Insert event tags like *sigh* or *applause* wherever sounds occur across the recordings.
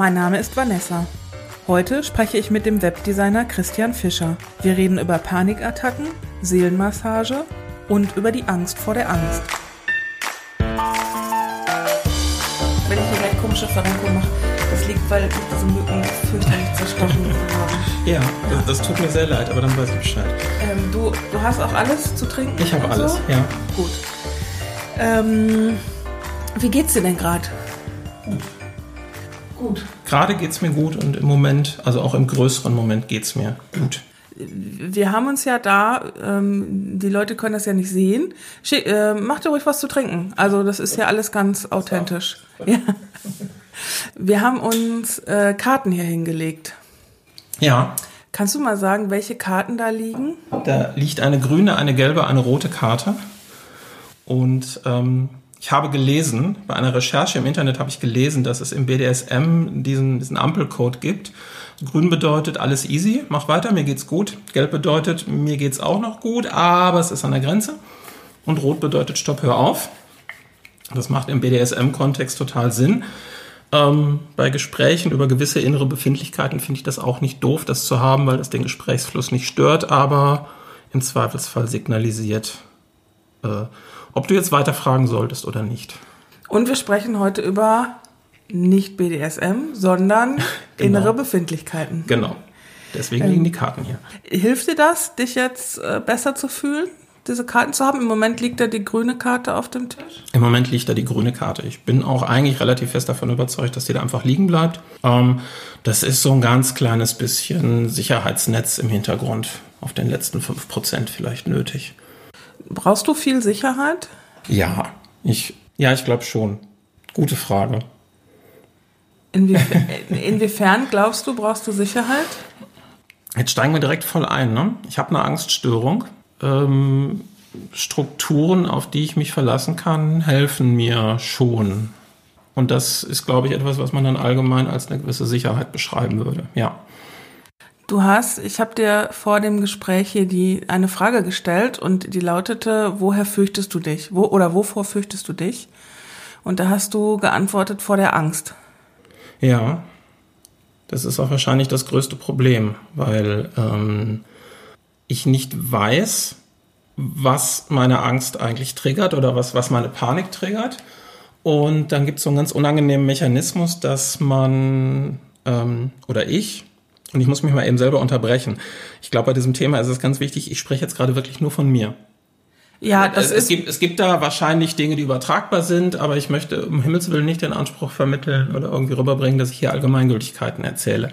Mein Name ist Vanessa. Heute spreche ich mit dem Webdesigner Christian Fischer. Wir reden über Panikattacken, Seelenmassage und über die Angst vor der Angst. Wenn ich hier gleich komische Verrenkung mache, das liegt, weil ich diese Mücken fürchterlich zerstochen habe. Ja, das, das tut mir sehr leid, aber dann weiß ich Bescheid. Ähm, du, du hast auch alles zu trinken? Ich habe alles, so? ja. Gut. Ähm, wie geht's dir denn gerade? Gut. Gerade geht's mir gut und im Moment, also auch im größeren Moment geht's mir gut. Wir haben uns ja da, ähm, die Leute können das ja nicht sehen. Schick, äh, mach dir ruhig was zu trinken. Also das ist ja alles ganz authentisch. *laughs* Ja. Wir haben uns äh, Karten hier hingelegt. Ja, Kannst du mal sagen, welche Karten da liegen? da liegt eine grüne, eine gelbe, eine rote Karte. Und ähm, ich habe gelesen, bei einer Recherche im Internet habe ich gelesen, dass es im BDSM diesen, diesen Ampelcode gibt. Grün bedeutet alles easy, mach weiter, mir geht's gut. Gelb bedeutet, mir geht's auch noch gut, aber es ist an der Grenze. Und rot bedeutet, stopp, hör auf. Das macht im BDSM-Kontext total Sinn. Ähm, bei Gesprächen über gewisse innere Befindlichkeiten finde ich das auch nicht doof, das zu haben, weil das den Gesprächsfluss nicht stört, aber im Zweifelsfall signalisiert, äh, ob du jetzt weiter fragen solltest oder nicht. Und wir sprechen heute über nicht BDSM, sondern *laughs* Genau. innere Befindlichkeiten. Genau. Deswegen liegen die Karten hier. Hilft dir das, dich jetzt äh, besser zu fühlen, diese Karten zu haben? Im Moment liegt da die grüne Karte auf dem Tisch. Im Moment liegt da die grüne Karte. Ich bin auch eigentlich relativ fest davon überzeugt, dass die da einfach liegen bleibt. Ähm, das ist so ein ganz kleines bisschen Sicherheitsnetz im Hintergrund. Auf den letzten 5% vielleicht nötig. Brauchst du viel Sicherheit? Ja, ich, ja, ich glaube schon. Gute Frage. Inwiefern, inwiefern glaubst du, brauchst du Sicherheit? Jetzt steigen wir direkt voll ein. Ne? Ich habe eine Angststörung. Ähm, Strukturen, auf die ich mich verlassen kann, helfen mir schon. Und das ist, glaube ich, etwas, was man dann allgemein als eine gewisse Sicherheit beschreiben würde. Ja. Du hast, ich habe dir vor dem Gespräch hier die eine Frage gestellt und die lautete: Woher fürchtest du dich? Wo oder wovor fürchtest du dich? Und da hast du geantwortet vor der Angst. Ja. Das ist auch wahrscheinlich das größte Problem, weil ähm, ich nicht weiß, was meine Angst eigentlich triggert oder was, was meine Panik triggert. Und dann gibt es so einen ganz unangenehmen Mechanismus, dass man ähm, oder ich, und ich muss mich mal eben selber unterbrechen. Ich glaube, bei diesem Thema ist es ganz wichtig, ich spreche jetzt gerade wirklich nur von mir. Ja, das es, ist es, gibt, es gibt da wahrscheinlich Dinge, die übertragbar sind, aber ich möchte um Himmels Willen nicht den Anspruch vermitteln oder irgendwie rüberbringen, dass ich hier Allgemeingültigkeiten erzähle.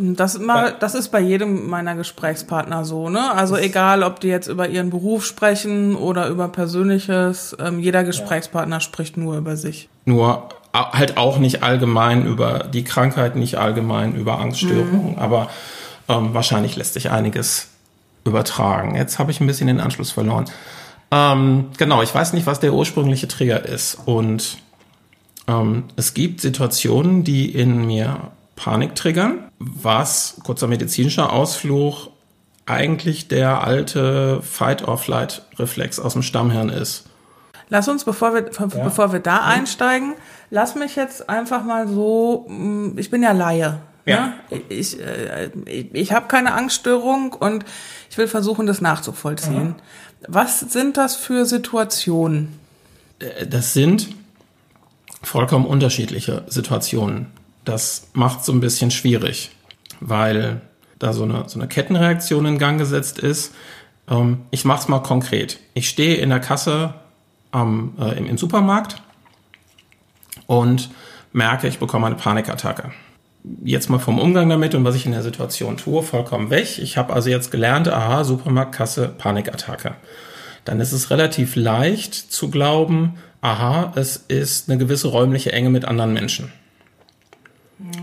Das, immer, das ist bei jedem meiner Gesprächspartner so, ne? Also egal, ob die jetzt über ihren Beruf sprechen oder über Persönliches, ähm, jeder Gesprächspartner spricht nur über sich. Nur halt auch nicht allgemein über die Krankheit, nicht allgemein über Angststörungen, aber ähm, wahrscheinlich lässt sich einiges übertragen. Jetzt habe ich ein bisschen den Anschluss verloren. Ähm, genau, ich weiß nicht, was der ursprüngliche Trigger ist. Und ähm, es gibt Situationen, die in mir Panik triggern, was, kurzer medizinischer Ausflug, eigentlich der alte Fight-or-Flight-Reflex aus dem Stammhirn ist. Lass uns, bevor wir, bevor wir da einsteigen, lass mich jetzt einfach mal so, mh, ich bin ja Laie. Ja. Ne? Ich, äh, ich, ich habe keine Angststörung und ich will versuchen, das nachzuvollziehen. Was sind das für Situationen? Äh, Das sind vollkommen unterschiedliche Situationen. Das macht so ein bisschen schwierig, weil da so eine, so eine Kettenreaktion in Gang gesetzt ist. Ähm, ich mache es mal konkret. Ich stehe in der Kasse am, äh, im, im Supermarkt und merke, ich bekomme eine Panikattacke. Jetzt mal vom Umgang damit und was ich in der Situation tue, vollkommen weg. Ich habe also jetzt gelernt, aha, Supermarktkasse, Panikattacke. Dann ist es relativ leicht zu glauben, aha, es ist eine gewisse räumliche Enge mit anderen Menschen.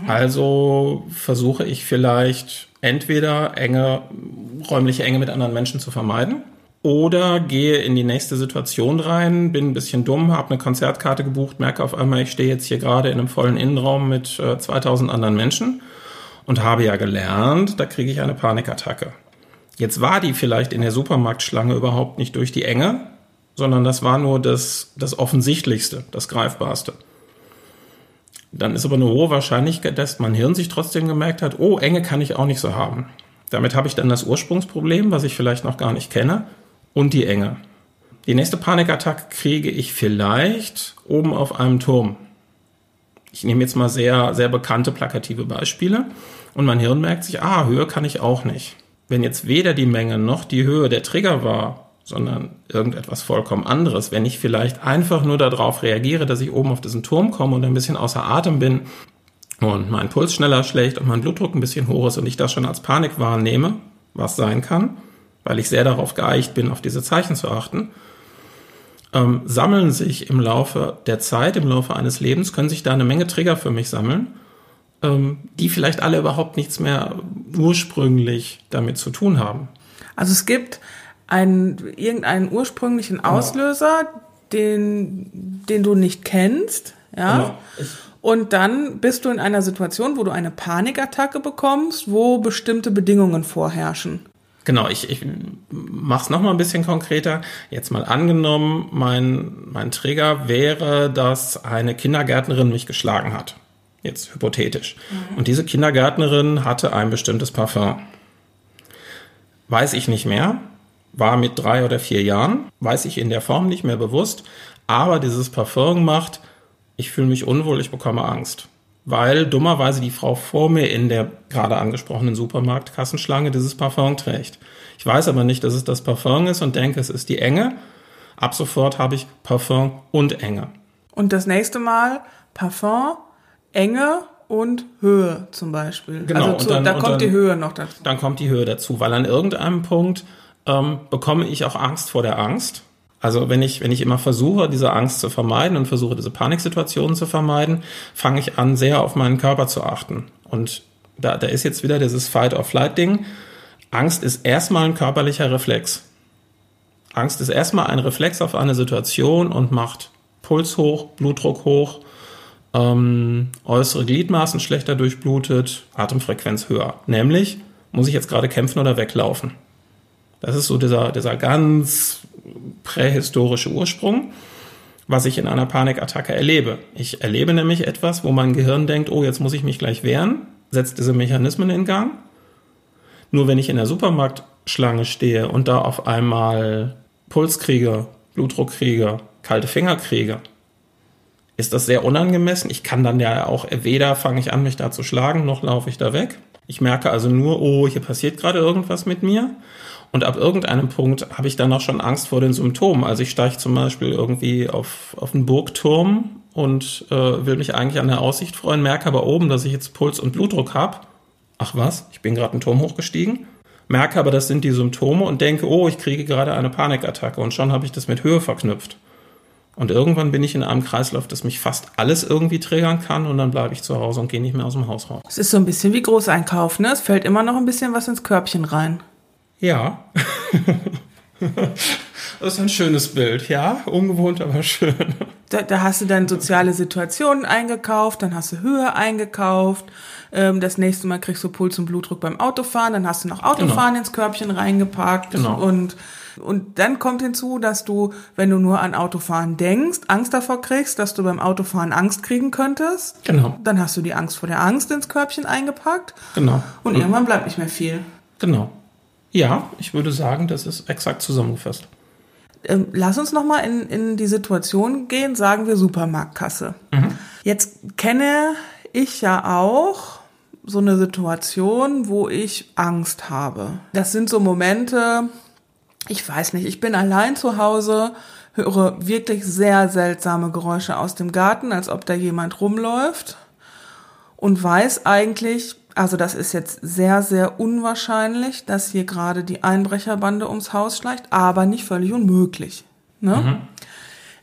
Also versuche ich vielleicht entweder enge, räumliche Enge mit anderen Menschen zu vermeiden oder gehe in die nächste Situation rein, bin ein bisschen dumm, habe eine Konzertkarte gebucht, merke auf einmal, ich stehe jetzt hier gerade in einem vollen Innenraum mit äh, 2000 anderen Menschen und habe ja gelernt, da kriege ich eine Panikattacke. Jetzt war die vielleicht in der Supermarktschlange überhaupt nicht durch die Enge, sondern das war nur das, das Offensichtlichste, das Greifbarste. Dann ist aber eine hohe Wahrscheinlichkeit, dass mein Hirn sich trotzdem gemerkt hat, oh, Enge kann ich auch nicht so haben. Damit habe ich dann das Ursprungsproblem, was ich vielleicht noch gar nicht kenne, und die Enge. Die nächste Panikattacke kriege ich vielleicht oben auf einem Turm. Ich nehme jetzt mal sehr, sehr bekannte plakative Beispiele und mein Hirn merkt sich, ah, Höhe kann ich auch nicht. Wenn jetzt weder die Menge noch die Höhe der Trigger war, sondern irgendetwas vollkommen anderes, wenn ich vielleicht einfach nur darauf reagiere, dass ich oben auf diesen Turm komme und ein bisschen außer Atem bin und mein Puls schneller schlägt und mein Blutdruck ein bisschen hoch ist und ich das schon als Panik wahrnehme, was sein kann, weil ich sehr darauf geeicht bin, auf diese Zeichen zu achten, ähm, sammeln sich im Laufe der Zeit, im Laufe eines Lebens, können sich da eine Menge Trigger für mich sammeln, ähm, die vielleicht alle überhaupt nichts mehr ursprünglich damit zu tun haben. Also es gibt einen, irgendeinen ursprünglichen genau. Auslöser, genau. den, den du nicht kennst, ja. Genau. Und dann bist du in einer Situation, wo du eine Panikattacke bekommst, wo bestimmte Bedingungen vorherrschen. Genau, ich, ich mache es nochmal ein bisschen konkreter. Jetzt mal angenommen, mein, mein Trigger wäre, dass eine Kindergärtnerin mich geschlagen hat. Jetzt hypothetisch. Mhm. Und diese Kindergärtnerin hatte ein bestimmtes Parfum. Weiß ich nicht mehr, war mit drei oder vier Jahren, weiß ich in der Form nicht mehr bewusst, aber dieses Parfum macht, ich fühle mich unwohl, ich bekomme Angst weil dummerweise die Frau vor mir in der gerade angesprochenen Supermarktkassenschlange dieses Parfum trägt. Ich weiß aber nicht, dass es das Parfum ist und denke, es ist die Enge. Ab sofort habe ich Parfum und Enge. Und das nächste Mal Parfum, Enge und Höhe zum Beispiel. Genau, also zu, dann, da kommt dann, die Höhe noch dazu. Dann kommt die Höhe dazu, weil an irgendeinem Punkt ähm, bekomme ich auch Angst vor der Angst. Also wenn ich, wenn ich immer versuche, diese Angst zu vermeiden und versuche, diese Paniksituationen zu vermeiden, fange ich an, sehr auf meinen Körper zu achten. Und da, da ist jetzt wieder dieses Fight-or-Flight-Ding. Angst ist erstmal ein körperlicher Reflex. Angst ist erstmal ein Reflex auf eine Situation und macht Puls hoch, Blutdruck hoch, ähm, äußere Gliedmaßen schlechter durchblutet, Atemfrequenz höher. Nämlich, muss ich jetzt gerade kämpfen oder weglaufen? Das ist so dieser, dieser ganz prähistorische Ursprung, was ich in einer Panikattacke erlebe. Ich erlebe nämlich etwas, wo mein Gehirn denkt, oh, jetzt muss ich mich gleich wehren, setzt diese Mechanismen in Gang. Nur wenn ich in der Supermarktschlange stehe und da auf einmal Puls kriege, Blutdruck kriege, kalte Finger kriege, ist das sehr unangemessen. Ich kann dann ja auch, weder fange ich an, mich da zu schlagen, noch laufe ich da weg. Ich merke also nur, oh, hier passiert gerade irgendwas mit mir. Und ab irgendeinem Punkt habe ich dann auch schon Angst vor den Symptomen. Also ich steige zum Beispiel irgendwie auf, auf einen Burgturm und äh, will mich eigentlich an der Aussicht freuen, merke aber oben, dass ich jetzt Puls und Blutdruck habe. Ach was, ich bin gerade einen Turm hochgestiegen. Merke aber, das sind die Symptome und denke, oh, ich kriege gerade eine Panikattacke. Und schon habe ich das mit Höhe verknüpft. Und irgendwann bin ich in einem Kreislauf, das mich fast alles irgendwie triggern kann und dann bleibe ich zu Hause und gehe nicht mehr aus dem Haus raus. Es ist so ein bisschen wie Großeinkauf, ne? Es fällt immer noch ein bisschen was ins Körbchen rein. Ja. *laughs* das ist ein schönes Bild, ja. Ungewohnt, aber schön. Da, da hast du dann soziale Situationen eingekauft, dann hast du Höhe eingekauft. Ähm, das nächste Mal kriegst du Puls und Blutdruck beim Autofahren, dann hast du noch Autofahren genau. ins Körbchen reingepackt. Genau. Und, und dann kommt hinzu, dass du, wenn du nur an Autofahren denkst, Angst davor kriegst, dass du beim Autofahren Angst kriegen könntest. Genau. Dann hast du die Angst vor der Angst ins Körbchen eingepackt. Genau. Und irgendwann bleibt nicht mehr viel. Genau. Ja, ich würde sagen, das ist exakt zusammengefasst. Ähm, lass uns nochmal in, in die Situation gehen, sagen wir Supermarktkasse. Mhm. Jetzt kenne ich ja auch so eine Situation, wo ich Angst habe. Das sind so Momente, ich weiß nicht, ich bin allein zu Hause, höre wirklich sehr seltsame Geräusche aus dem Garten, als ob da jemand rumläuft und weiß eigentlich, also das ist jetzt sehr, sehr unwahrscheinlich, dass hier gerade die Einbrecherbande ums Haus schleicht, aber nicht völlig unmöglich. Ne? Mhm.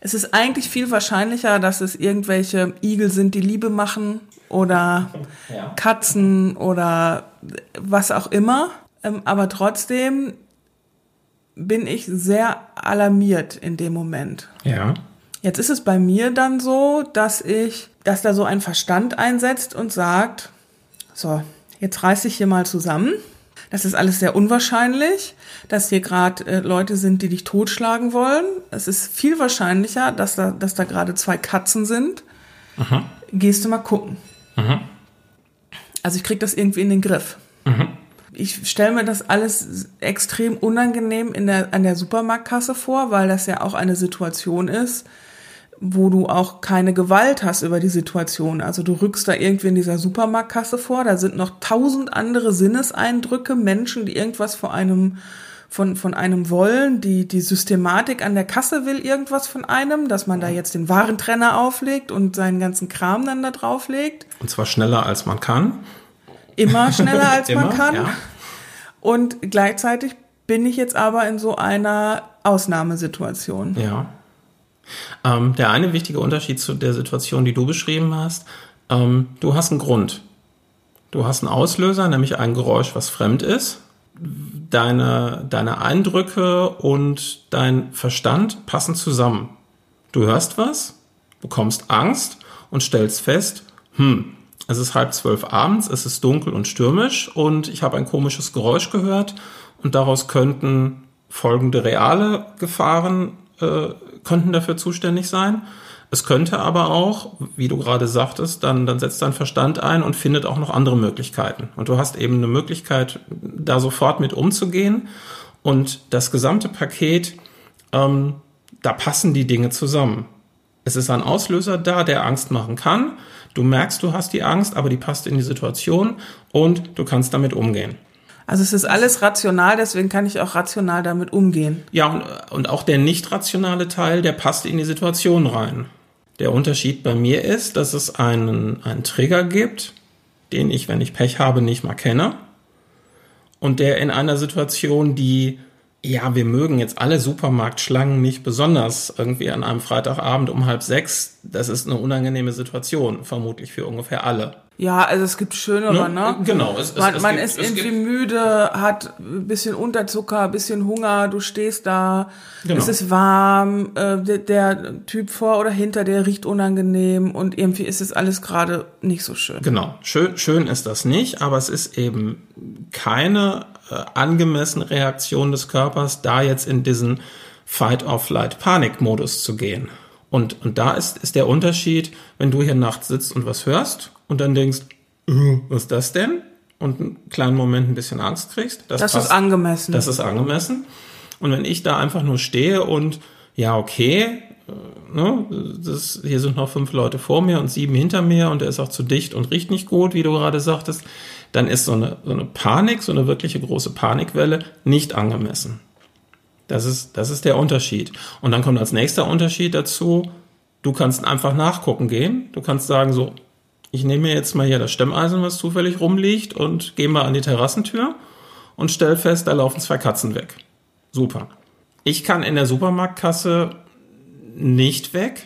Es ist eigentlich viel wahrscheinlicher, dass es irgendwelche Igel sind, die Liebe machen oder ja. Katzen oder was auch immer. Ähm, aber trotzdem bin ich sehr alarmiert in dem Moment. Ja. Jetzt ist es bei mir dann so, dass ich, dass da so ein Verstand einsetzt und sagt, so, jetzt reiß ich hier mal zusammen. Das ist alles sehr unwahrscheinlich, dass hier gerade äh, Leute sind, die dich totschlagen wollen. Es ist viel wahrscheinlicher, dass da, dass da gerade zwei Katzen sind. Aha. gehst du mal gucken. Mhm. Also ich krieg das irgendwie in den Griff. Mhm. Ich stelle mir das alles extrem unangenehm in der, an der Supermarktkasse vor, weil das ja auch eine Situation ist, wo du auch keine Gewalt hast über die Situation. Also du rückst da irgendwie in dieser Supermarktkasse vor, da sind noch tausend andere Sinneseindrücke, Menschen, die irgendwas vor einem von, von einem wollen, die, die Systematik an der Kasse will irgendwas von einem, dass man da jetzt den Warentrenner auflegt und seinen ganzen Kram dann da drauflegt. Und zwar schneller als man kann. Immer *laughs* schneller als Immer, man kann. Ja. Und gleichzeitig bin ich jetzt aber in so einer Ausnahmesituation. Ja. Ähm, der eine wichtige Unterschied zu der Situation, die du beschrieben hast, ähm, du hast einen Grund. Du hast einen Auslöser, nämlich ein Geräusch, was fremd ist. Deine, deine Eindrücke und dein Verstand passen zusammen. Du hörst was, bekommst Angst und stellst fest, hm, es ist halb zwölf abends, es ist dunkel und stürmisch und ich habe ein komisches Geräusch gehört und daraus könnten folgende reale Gefahren äh, könnten dafür zuständig sein. Es könnte aber auch, wie du gerade sagtest, dann, dann setzt dein Verstand ein und findet auch noch andere Möglichkeiten. Und du hast eben eine Möglichkeit, da sofort mit umzugehen. Und das gesamte Paket, ähm, da passen die Dinge zusammen. Es ist ein Auslöser da, der Angst machen kann. Du merkst, du hast die Angst, aber die passt in die Situation und du kannst damit umgehen. Also es ist alles rational, deswegen kann ich auch rational damit umgehen. Ja, und, und auch der nicht rationale Teil, der passt in die Situation rein. Der Unterschied bei mir ist, dass es einen, einen Trigger gibt, den ich, wenn ich Pech habe, nicht mal kenne. Und der in einer Situation, die, ja, wir mögen jetzt alle Supermarktschlangen nicht besonders irgendwie an einem Freitagabend um halb sechs, das ist eine unangenehme Situation, vermutlich für ungefähr alle. Ja, also es gibt schönere, ne? ne? Genau. Es, man es, man gibt, ist irgendwie müde, hat ein bisschen Unterzucker, ein bisschen Hunger, du stehst da, genau. es ist warm, äh, der, der, Typ vor oder hinter der riecht unangenehm und irgendwie ist es alles gerade nicht so schön. Genau, schön, schön ist das nicht, aber es ist eben keine äh, angemessene Reaktion des Körpers, da jetzt in diesen Fight-or-Flight-Panik-Modus zu gehen. Und, und da ist, ist der Unterschied, wenn du hier nachts sitzt und was hörst und dann denkst, uh, was ist das denn? Und einen kleinen Moment ein bisschen Angst kriegst. Das, das passt, ist angemessen. Das ist angemessen. Und wenn ich da einfach nur stehe und ja, okay, äh, ne, das, hier sind noch fünf Leute vor mir und sieben hinter mir und der ist auch zu dicht und riecht nicht gut, wie du gerade sagtest, dann ist so eine, so eine Panik, so eine wirkliche große Panikwelle nicht angemessen. Das ist, das ist der Unterschied. Und dann kommt als nächster Unterschied dazu, du kannst einfach nachgucken gehen. Du kannst sagen so, ich nehme mir jetzt mal hier das Stemmeisen, was zufällig rumliegt und gehe mal an die Terrassentür und stell fest, da laufen zwei Katzen weg. Super. Ich kann in der Supermarktkasse nicht weg.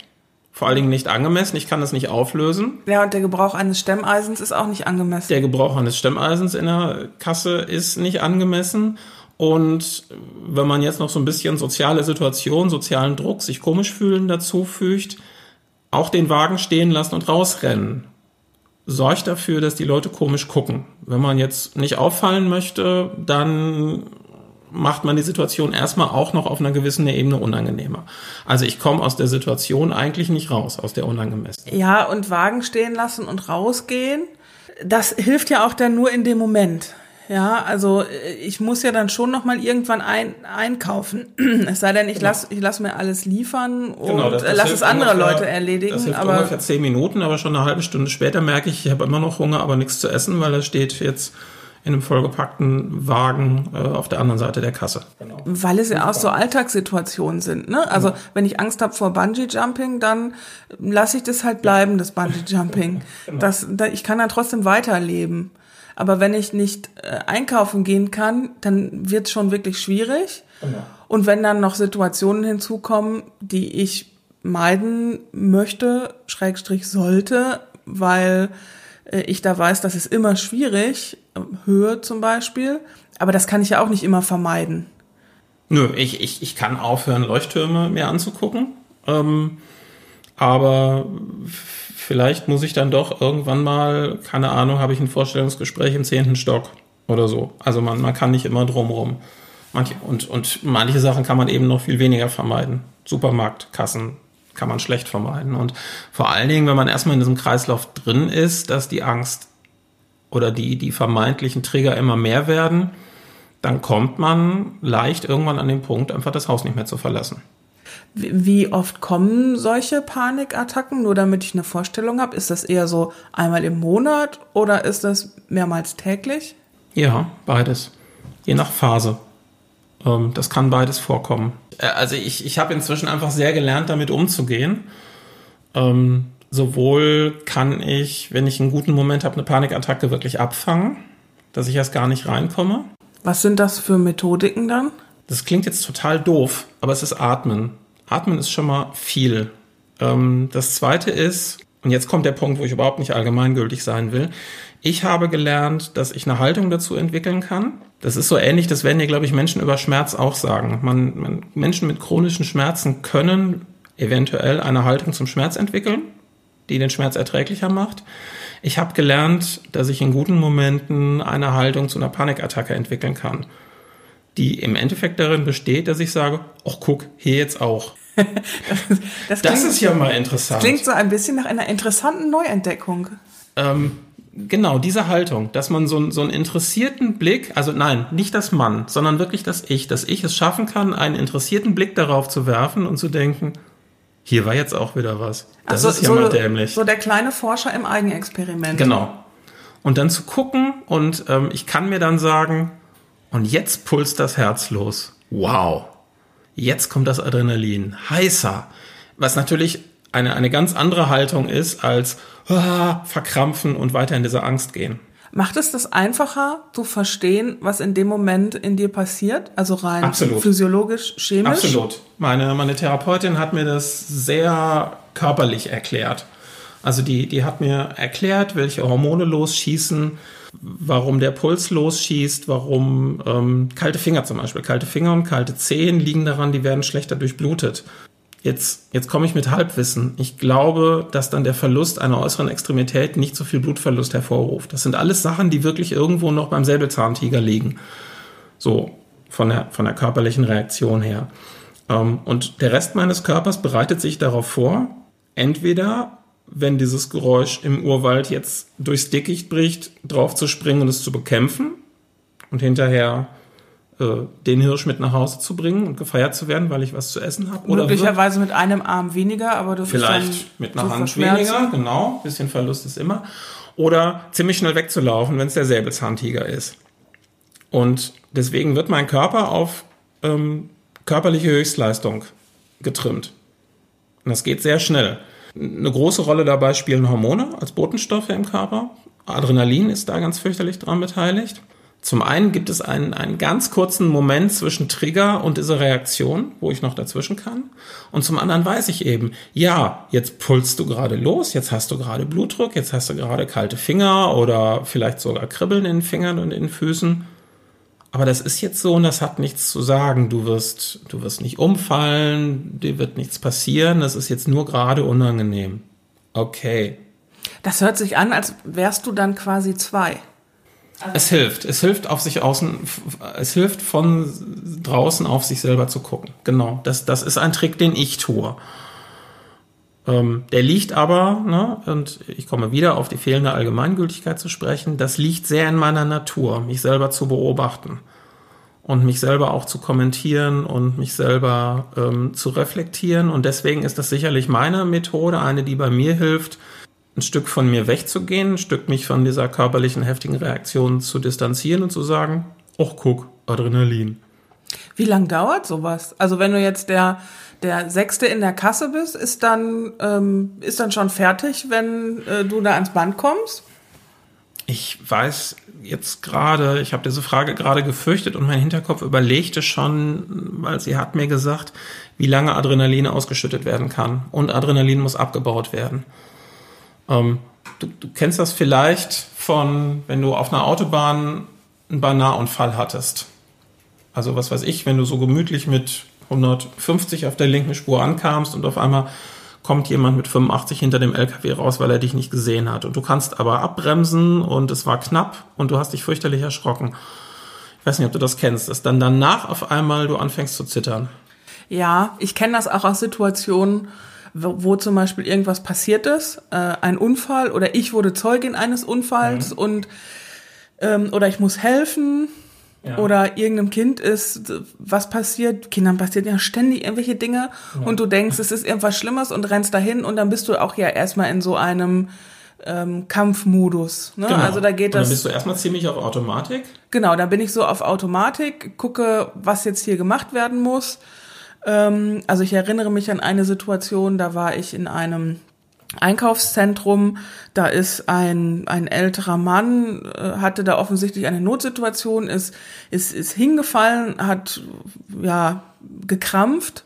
Vor allen Dingen nicht angemessen. Ich kann das nicht auflösen. Ja, und der Gebrauch eines Stemmeisens ist auch nicht angemessen. Der Gebrauch eines Stemmeisens in der Kasse ist nicht angemessen. Und wenn man jetzt noch so ein bisschen soziale Situation, sozialen Druck, sich komisch fühlen dazu fügt, auch den Wagen stehen lassen und rausrennen, sorgt dafür, dass die Leute komisch gucken. Wenn man jetzt nicht auffallen möchte, dann macht man die Situation erstmal auch noch auf einer gewissen Ebene unangenehmer. Also ich komme aus der Situation eigentlich nicht raus, aus der unangemessen. Ja, und Wagen stehen lassen und rausgehen, das hilft ja auch dann nur in dem Moment. Ja, also äh, ich muss ja dann schon noch mal irgendwann ein, einkaufen. *clears throat* Es sei denn, ich genau. lass ich lass mir alles liefern und genau, das, das lass es andere ungefähr, Leute erledigen. Das hilft aber ungefähr zehn Minuten, aber schon eine halbe Stunde später merke ich, ich habe immer noch Hunger, aber nichts zu essen, weil da steht jetzt in einem vollgepackten Wagen äh, auf der anderen Seite der Kasse. Genau. Weil es ja auch so Alltagssituationen sind. Ne? Also ja. wenn ich Angst habe vor Bungee-Jumping, dann lasse ich das halt bleiben, das Bungee-Jumping. *laughs* genau. das, da, ich kann dann trotzdem weiterleben. Aber wenn ich nicht äh, einkaufen gehen kann, dann wird es schon wirklich schwierig. Genau. Und wenn dann noch Situationen hinzukommen, die ich meiden möchte, Schrägstrich sollte, weil äh, ich da weiß, das ist immer schwierig, Höhe zum Beispiel, aber das kann ich ja auch nicht immer vermeiden. Nö, ich, ich, ich kann aufhören, Leuchttürme mir anzugucken. Ähm, aber vielleicht muss ich dann doch irgendwann mal, keine Ahnung, habe ich ein Vorstellungsgespräch im zehnten Stock oder so. Also man, man kann nicht immer drumrum. Manche, und, und manche Sachen kann man eben noch viel weniger vermeiden. Supermarktkassen kann man schlecht vermeiden. Und vor allen Dingen, wenn man erstmal in diesem Kreislauf drin ist, dass die Angst oder die, die vermeintlichen Trigger immer mehr werden, dann kommt man leicht irgendwann an den Punkt, einfach das Haus nicht mehr zu verlassen. Wie oft kommen solche Panikattacken? Nur damit ich eine Vorstellung habe, ist das eher so einmal im Monat oder ist das mehrmals täglich? Ja, beides. Je nach Phase. Ähm, das kann beides vorkommen. Äh, also ich, ich habe inzwischen einfach sehr gelernt, damit umzugehen. Ähm, sowohl kann ich, wenn ich einen guten Moment habe, eine Panikattacke wirklich abfangen, dass ich erst gar nicht reinkomme. Was sind das für Methodiken dann? Das klingt jetzt total doof, aber es ist Atmen. Atmen ist schon mal viel. Ähm, das zweite ist, und jetzt kommt der Punkt, wo ich überhaupt nicht allgemeingültig sein will. Ich habe gelernt, dass ich eine Haltung dazu entwickeln kann. Das ist so ähnlich, das werden dir, glaube ich, Menschen über Schmerz auch sagen. Man, man, Menschen mit chronischen Schmerzen können eventuell eine Haltung zum Schmerz entwickeln, die den Schmerz erträglicher macht. Ich habe gelernt, dass ich in guten Momenten eine Haltung zu einer Panikattacke entwickeln kann, die im Endeffekt darin besteht, dass ich sage, ach guck, hier jetzt auch. das, das, das ist ja mal interessant. Klingt so ein bisschen nach einer interessanten Neuentdeckung. Ähm, genau, diese Haltung, dass man so, so einen interessierten Blick, also nein, nicht das Mann, sondern wirklich das Ich, dass ich es schaffen kann, einen interessierten Blick darauf zu werfen und zu denken, hier war jetzt auch wieder was. Das also ist ja so, mal dämlich. So der kleine Forscher im Eigenexperiment. Genau. Und dann zu gucken und ähm, ich kann mir dann sagen, und jetzt pulst das Herz los. Wow. Jetzt kommt das Adrenalin. Heißer. Was natürlich eine, eine ganz andere Haltung ist als ah, verkrampfen und weiter in diese Angst gehen. Macht es das einfacher zu verstehen, was in dem Moment in dir passiert? Also rein Absolut. physiologisch, chemisch? Absolut. Meine, meine Therapeutin hat mir das sehr körperlich erklärt. Also die, die hat mir erklärt, welche Hormone losschießen, warum der Puls losschießt, warum ähm, kalte Finger zum Beispiel. Kalte Finger und kalte Zehen liegen daran, die werden schlechter durchblutet. Jetzt, jetzt komme ich mit Halbwissen. Ich glaube, dass dann der Verlust einer äußeren Extremität nicht so viel Blutverlust hervorruft. Das sind alles Sachen, die wirklich irgendwo noch beim Säbelzahntiger liegen. So, von der, von der körperlichen Reaktion her. Ähm, und der Rest meines Körpers bereitet sich darauf vor, entweder, wenn dieses Geräusch im Urwald jetzt durchs Dickicht bricht, drauf zu springen und es zu bekämpfen und hinterher äh, den Hirsch mit nach Hause zu bringen und gefeiert zu werden, weil ich was zu essen habe. Oder Möglicherweise mit einem Arm weniger, aber du vielleicht mit einer Hand weniger, genau. Bisschen Verlust ist immer. Oder ziemlich schnell wegzulaufen, wenn es der Säbelzahntiger ist. Und deswegen wird mein Körper auf ähm, körperliche Höchstleistung getrimmt. Und das geht sehr schnell. Eine große Rolle dabei spielen Hormone als Botenstoffe im Körper. Adrenalin ist da ganz fürchterlich dran beteiligt. Zum einen gibt es einen, einen ganz kurzen Moment zwischen Trigger und dieser Reaktion, wo ich noch dazwischen kann. Und zum anderen weiß ich eben, ja, jetzt pulst du gerade los, jetzt hast du gerade Blutdruck, jetzt hast du gerade kalte Finger oder vielleicht sogar Kribbeln in den Fingern und in den Füßen. Aber das ist jetzt so und das hat nichts zu sagen. Du wirst, du wirst nicht umfallen, dir wird nichts passieren. Das ist jetzt nur gerade unangenehm. Okay. Das hört sich an, als wärst du dann quasi zwei. Es hilft. Es hilft auf sich außen, es hilft von draußen auf sich selber zu gucken. Genau. Das, das ist ein Trick, den ich tue. Ähm, der liegt aber, ne, und ich komme wieder auf die fehlende Allgemeingültigkeit zu sprechen, das liegt sehr in meiner Natur, mich selber zu beobachten und mich selber auch zu kommentieren und mich selber ähm, zu reflektieren. Und deswegen ist das sicherlich meine Methode, eine, die bei mir hilft, ein Stück von mir wegzugehen, ein Stück mich von dieser körperlichen heftigen Reaktion zu distanzieren und zu sagen, ach guck, Adrenalin. Wie lang dauert sowas? Also wenn du jetzt der der Sechste in der Kasse bist, ist dann ähm, ist dann schon fertig, wenn äh, du da ans Band kommst? Ich weiß jetzt gerade, ich habe diese Frage gerade gefürchtet und mein Hinterkopf überlegte schon, weil sie hat mir gesagt, wie lange Adrenalin ausgeschüttet werden kann. Und Adrenalin muss abgebaut werden. Ähm, du, du kennst das vielleicht von, wenn du auf einer Autobahn einen Bananunfall hattest. Also was weiß ich, wenn du so gemütlich mit 150 auf der linken Spur ankamst und auf einmal kommt jemand mit 85 hinter dem LKW raus, weil er dich nicht gesehen hat. Und du kannst aber abbremsen und es war knapp und du hast dich fürchterlich erschrocken. Ich weiß nicht, ob du das kennst, dass dann danach auf einmal du anfängst zu zittern. Ja, ich kenne das auch aus Situationen, wo, wo zum Beispiel irgendwas passiert ist, äh, ein Unfall oder ich wurde Zeugin eines Unfalls Mhm. und ähm, oder ich muss helfen Ja. oder irgendeinem Kind ist was passiert. Kindern passiert ja ständig irgendwelche Dinge und du denkst, es ist irgendwas Schlimmes und rennst dahin und dann bist du auch ja erstmal in so einem ähm, Kampfmodus. Ne? Genau. Also da geht Und dann das. bist du erstmal ziemlich auf Automatik. Genau, da bin ich so auf Automatik, gucke, was jetzt hier gemacht werden muss. Ähm, also ich erinnere mich an eine Situation, da war ich in einem Einkaufszentrum, da ist ein, ein älterer Mann, äh, hatte da offensichtlich eine Notsituation, ist, ist, ist hingefallen, hat ja gekrampft.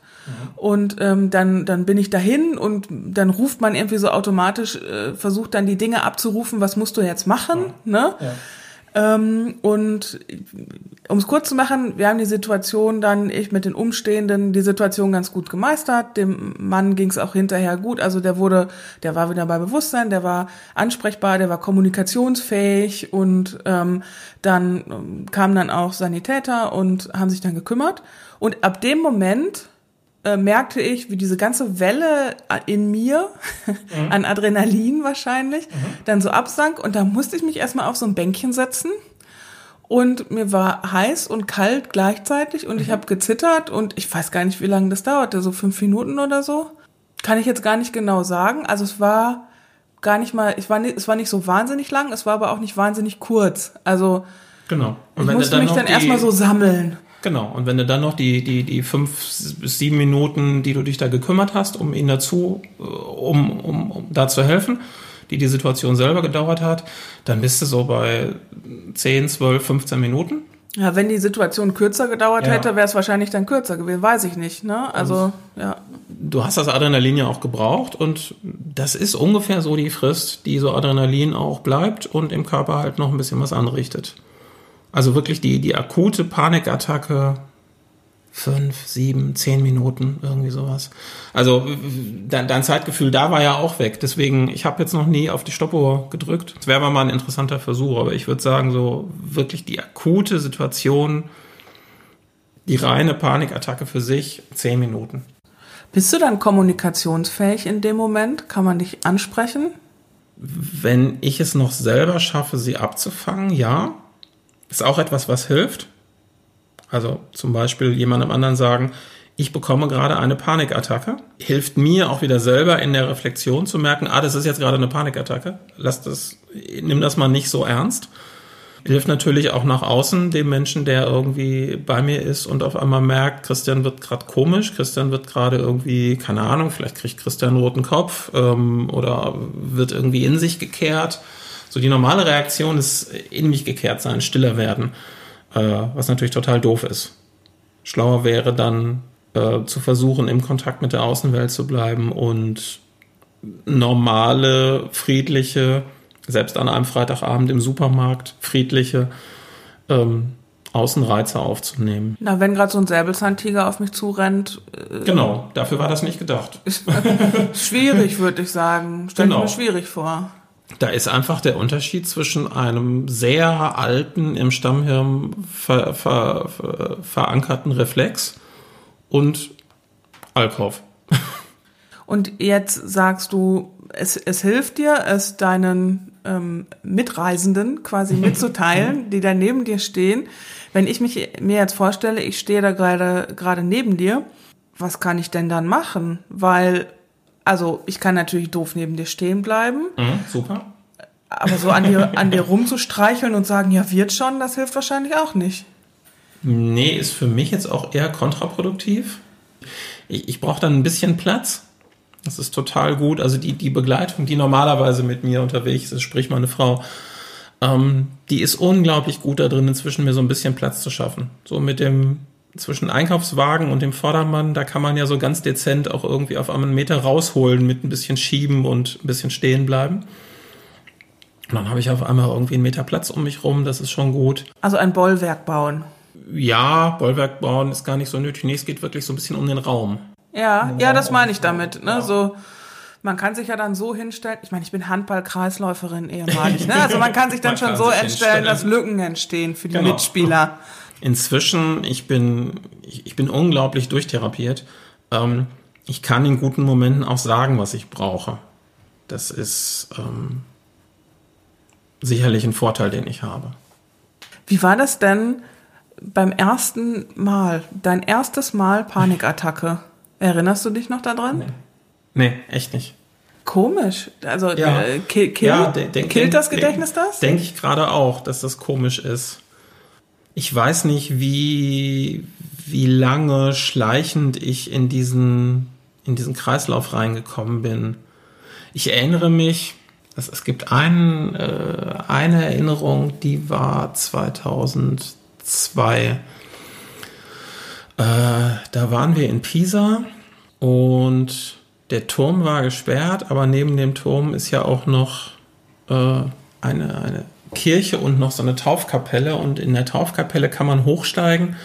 Und ähm, dann, dann bin ich dahin und dann ruft man irgendwie so automatisch, äh, versucht dann die Dinge abzurufen, was musst du jetzt machen, ne? Ähm, und um es kurz zu machen, wir haben die Situation dann, ich mit den Umstehenden, die Situation ganz gut gemeistert. Dem Mann ging es auch hinterher gut. Also der wurde, der war wieder bei Bewusstsein, der war ansprechbar, der war kommunikationsfähig und ähm, dann ähm, kamen dann auch Sanitäter und haben sich dann gekümmert. Und ab dem Moment äh, merkte ich, wie diese ganze Welle in mir an Adrenalin wahrscheinlich dann so absank und da musste ich mich erstmal auf so ein Bänkchen setzen und mir war heiß und kalt gleichzeitig und ich habe gezittert und ich weiß gar nicht, wie lange das dauerte, so fünf Minuten oder so. Kann ich jetzt gar nicht genau sagen. Also es war gar nicht mal, ich war nicht, es war nicht so wahnsinnig lang, es war aber auch nicht wahnsinnig kurz. Also Genau. Und ich musste mich noch dann die- erstmal so sammeln. Genau. Und wenn du dann noch die, die, die fünf bis sieben Minuten, die du dich da gekümmert hast, um ihn dazu, äh, um, um, um da zu helfen, die die Situation selber gedauert hat, dann bist du so bei 10, 12, 15 Minuten. Ja, wenn die Situation kürzer gedauert Ja. hätte, wäre es wahrscheinlich dann kürzer gewesen, weiß ich nicht. Ne? Also ja. Du hast das Adrenalin ja auch gebraucht und das ist ungefähr so die Frist, die so Adrenalin auch bleibt und im Körper halt noch ein bisschen was anrichtet. Also wirklich die, die akute Panikattacke, fünf, sieben, zehn Minuten, irgendwie sowas. Also dein, dein Zeitgefühl da war ja auch weg. Deswegen, ich habe jetzt noch nie auf die Stoppuhr gedrückt. Das wäre mal ein interessanter Versuch, aber ich würde sagen, so wirklich die akute Situation, die reine Panikattacke für sich, zehn Minuten. Bist du dann kommunikationsfähig in dem Moment? Kann man dich ansprechen? Wenn ich es noch selber schaffe, sie abzufangen, ja. Ist auch etwas, was hilft. Also zum Beispiel jemandem anderen sagen, ich bekomme gerade eine Panikattacke. Hilft mir auch wieder selber in der Reflexion zu merken, ah, das ist jetzt gerade eine Panikattacke. Lass das, nimm das mal nicht so ernst. Hilft natürlich auch nach außen dem Menschen, der irgendwie bei mir ist und auf einmal merkt, Christian wird gerade komisch, Christian wird gerade irgendwie, keine Ahnung, vielleicht kriegt Christian einen roten Kopf ähm, oder wird irgendwie in sich gekehrt. So die normale Reaktion ist in mich gekehrt sein, stiller werden, äh, was natürlich total doof ist. Schlauer wäre dann äh, zu versuchen, im Kontakt mit der Außenwelt zu bleiben und normale, friedliche, selbst an einem Freitagabend im Supermarkt, friedliche ähm, Außenreize aufzunehmen. Na, wenn gerade so ein Säbelzahntiger auf mich zurennt, äh, Genau, dafür war das nicht gedacht. *laughs* schwierig, würde ich sagen. Stell Genau. mir schwierig vor. Da ist einfach der Unterschied zwischen einem sehr alten, im Stammhirn ver, ver, ver, verankerten Reflex und Alkauf. *laughs* Und jetzt sagst du, es, es hilft dir, es deinen ähm, Mitreisenden quasi mitzuteilen, *laughs* die da neben dir stehen. Wenn ich mich mir jetzt vorstelle, ich stehe da gerade gerade neben dir, was kann ich denn dann machen? Weil, also ich kann natürlich doof neben dir stehen bleiben, Mhm, super. aber so an dir, an dir rumzustreicheln und sagen, ja, wird schon, das hilft wahrscheinlich auch nicht. Nee, ist für mich jetzt auch eher kontraproduktiv. Ich, ich brauche dann ein bisschen Platz. Das ist total gut. Also die, die Begleitung, die normalerweise mit mir unterwegs ist, sprich meine Frau, ähm, die ist unglaublich gut da drin, inzwischen mir so ein bisschen Platz zu schaffen. So mit dem zwischen Einkaufswagen und dem Vordermann, da kann man ja so ganz dezent auch irgendwie auf einen Meter rausholen mit ein bisschen schieben und ein bisschen stehen bleiben. Und dann habe ich auf einmal irgendwie einen Meter Platz um mich rum, das ist schon gut. Also ein Bollwerk bauen. Ja, Bollwerk bauen ist gar nicht so nötig. Nee, es geht wirklich so ein bisschen um den Raum. Ja, ja, das meine ich damit. Ne? So, man kann sich ja dann so hinstellen. Ich meine, ich bin Handball-Kreisläuferin ehemalig. Ne? Also man kann sich dann schon so entstellen, dass Lücken entstehen für die Genau. Mitspieler. Inzwischen, ich bin, ich, bin unglaublich durchtherapiert. Ähm, ich kann in guten Momenten auch sagen, was ich brauche. Das ist ähm, sicherlich ein Vorteil, den ich habe. Wie war das denn beim ersten Mal, dein erstes Mal Panikattacke? Erinnerst du dich noch daran? Nee, nee echt nicht. Komisch. Also Ja. äh, kill, kill, Ja, denk- killt das denk- Gedächtnis das? Denke ich gerade auch, dass das komisch ist. Ich weiß nicht, wie, wie lange schleichend ich in diesen, in diesen Kreislauf reingekommen bin. Ich erinnere mich, es, es gibt ein, äh, eine Erinnerung, die war 2002. Äh, da waren wir in Pisa und der Turm war gesperrt, aber neben dem Turm ist ja auch noch äh, eine, eine Kirche und noch so eine Taufkapelle. Und in der Taufkapelle kann man hochsteigen.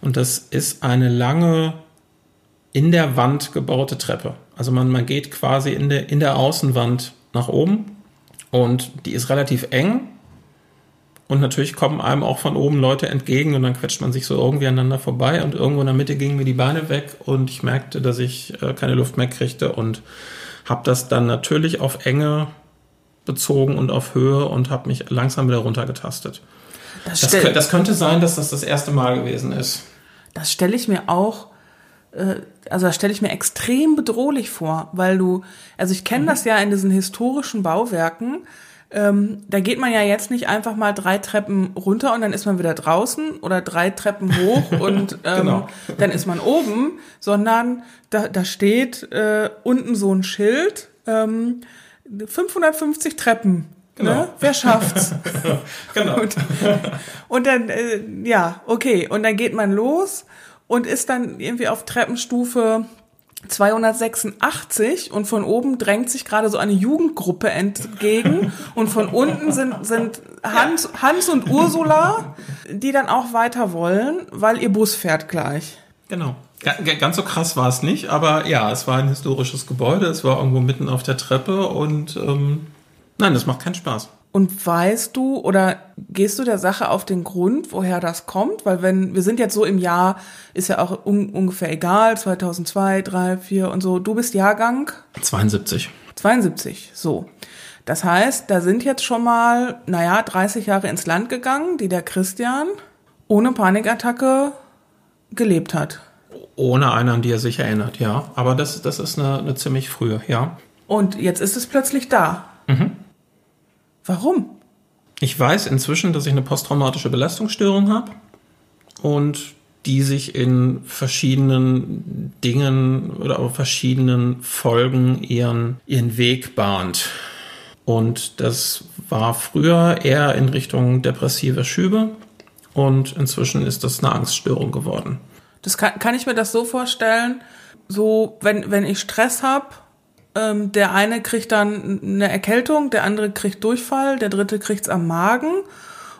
Und das ist eine lange in der Wand gebaute Treppe. Also man, man geht quasi in der, in der Außenwand nach oben. Und die ist relativ eng. Und natürlich kommen einem auch von oben Leute entgegen und dann quetscht man sich so irgendwie aneinander vorbei und irgendwo in der Mitte gingen mir die Beine weg und ich merkte, dass ich äh, keine Luft mehr kriegte und habe das dann natürlich auf Enge bezogen und auf Höhe und habe mich langsam wieder runtergetastet. Das, Das, das könnte sein, dass das das erste Mal gewesen ist. das stelle ich mir auch, äh, also das stelle ich mir extrem bedrohlich vor, weil du, also ich Mhm. kenne das ja in diesen historischen Bauwerken, ähm, da geht man ja jetzt nicht einfach mal drei Treppen runter und dann ist man wieder draußen oder drei Treppen hoch *laughs* und ähm, Genau. dann ist man oben, sondern da, da steht äh, unten so ein Schild, ähm, 550 Treppen. Genau. Ne? Wer schafft's? *laughs* Genau. Und, und dann, äh, ja, okay. Und dann geht man los und ist dann irgendwie auf Treppenstufe 286 und von oben drängt sich gerade so eine Jugendgruppe entgegen *laughs* und von unten sind, sind Hans, Hans und Ursula, die dann auch weiter wollen, weil ihr Bus fährt gleich. Genau. Ga- ga- Ganz so krass war es nicht, aber ja, es war ein historisches Gebäude, es war irgendwo mitten auf der Treppe und ähm, nein, das macht keinen Spaß. Und weißt du oder gehst du der Sache auf den Grund, woher das kommt? Weil wenn, wir sind jetzt so im Jahr, ist ja auch un, ungefähr egal, 2002, 3, 4 und so. Du bist Jahrgang 72. 72, so. Das heißt, da sind jetzt schon mal, naja, 30 Jahre ins Land gegangen, die der Christian ohne Panikattacke gelebt hat. Ohne eine, an die er sich erinnert, ja. Aber das, das ist eine, eine ziemlich frühe, ja. Und jetzt ist es plötzlich da. Warum? Ich weiß inzwischen, dass ich eine posttraumatische Belastungsstörung habe und die sich in verschiedenen Dingen oder auf verschiedenen Folgen ihren, ihren Weg bahnt. Und das war früher eher in Richtung depressive Schübe und inzwischen ist das eine Angststörung geworden. Das kann, kann ich mir das so vorstellen, so wenn, wenn ich Stress habe, ähm, der eine kriegt dann eine Erkältung, der andere kriegt Durchfall, der dritte kriegt's am Magen.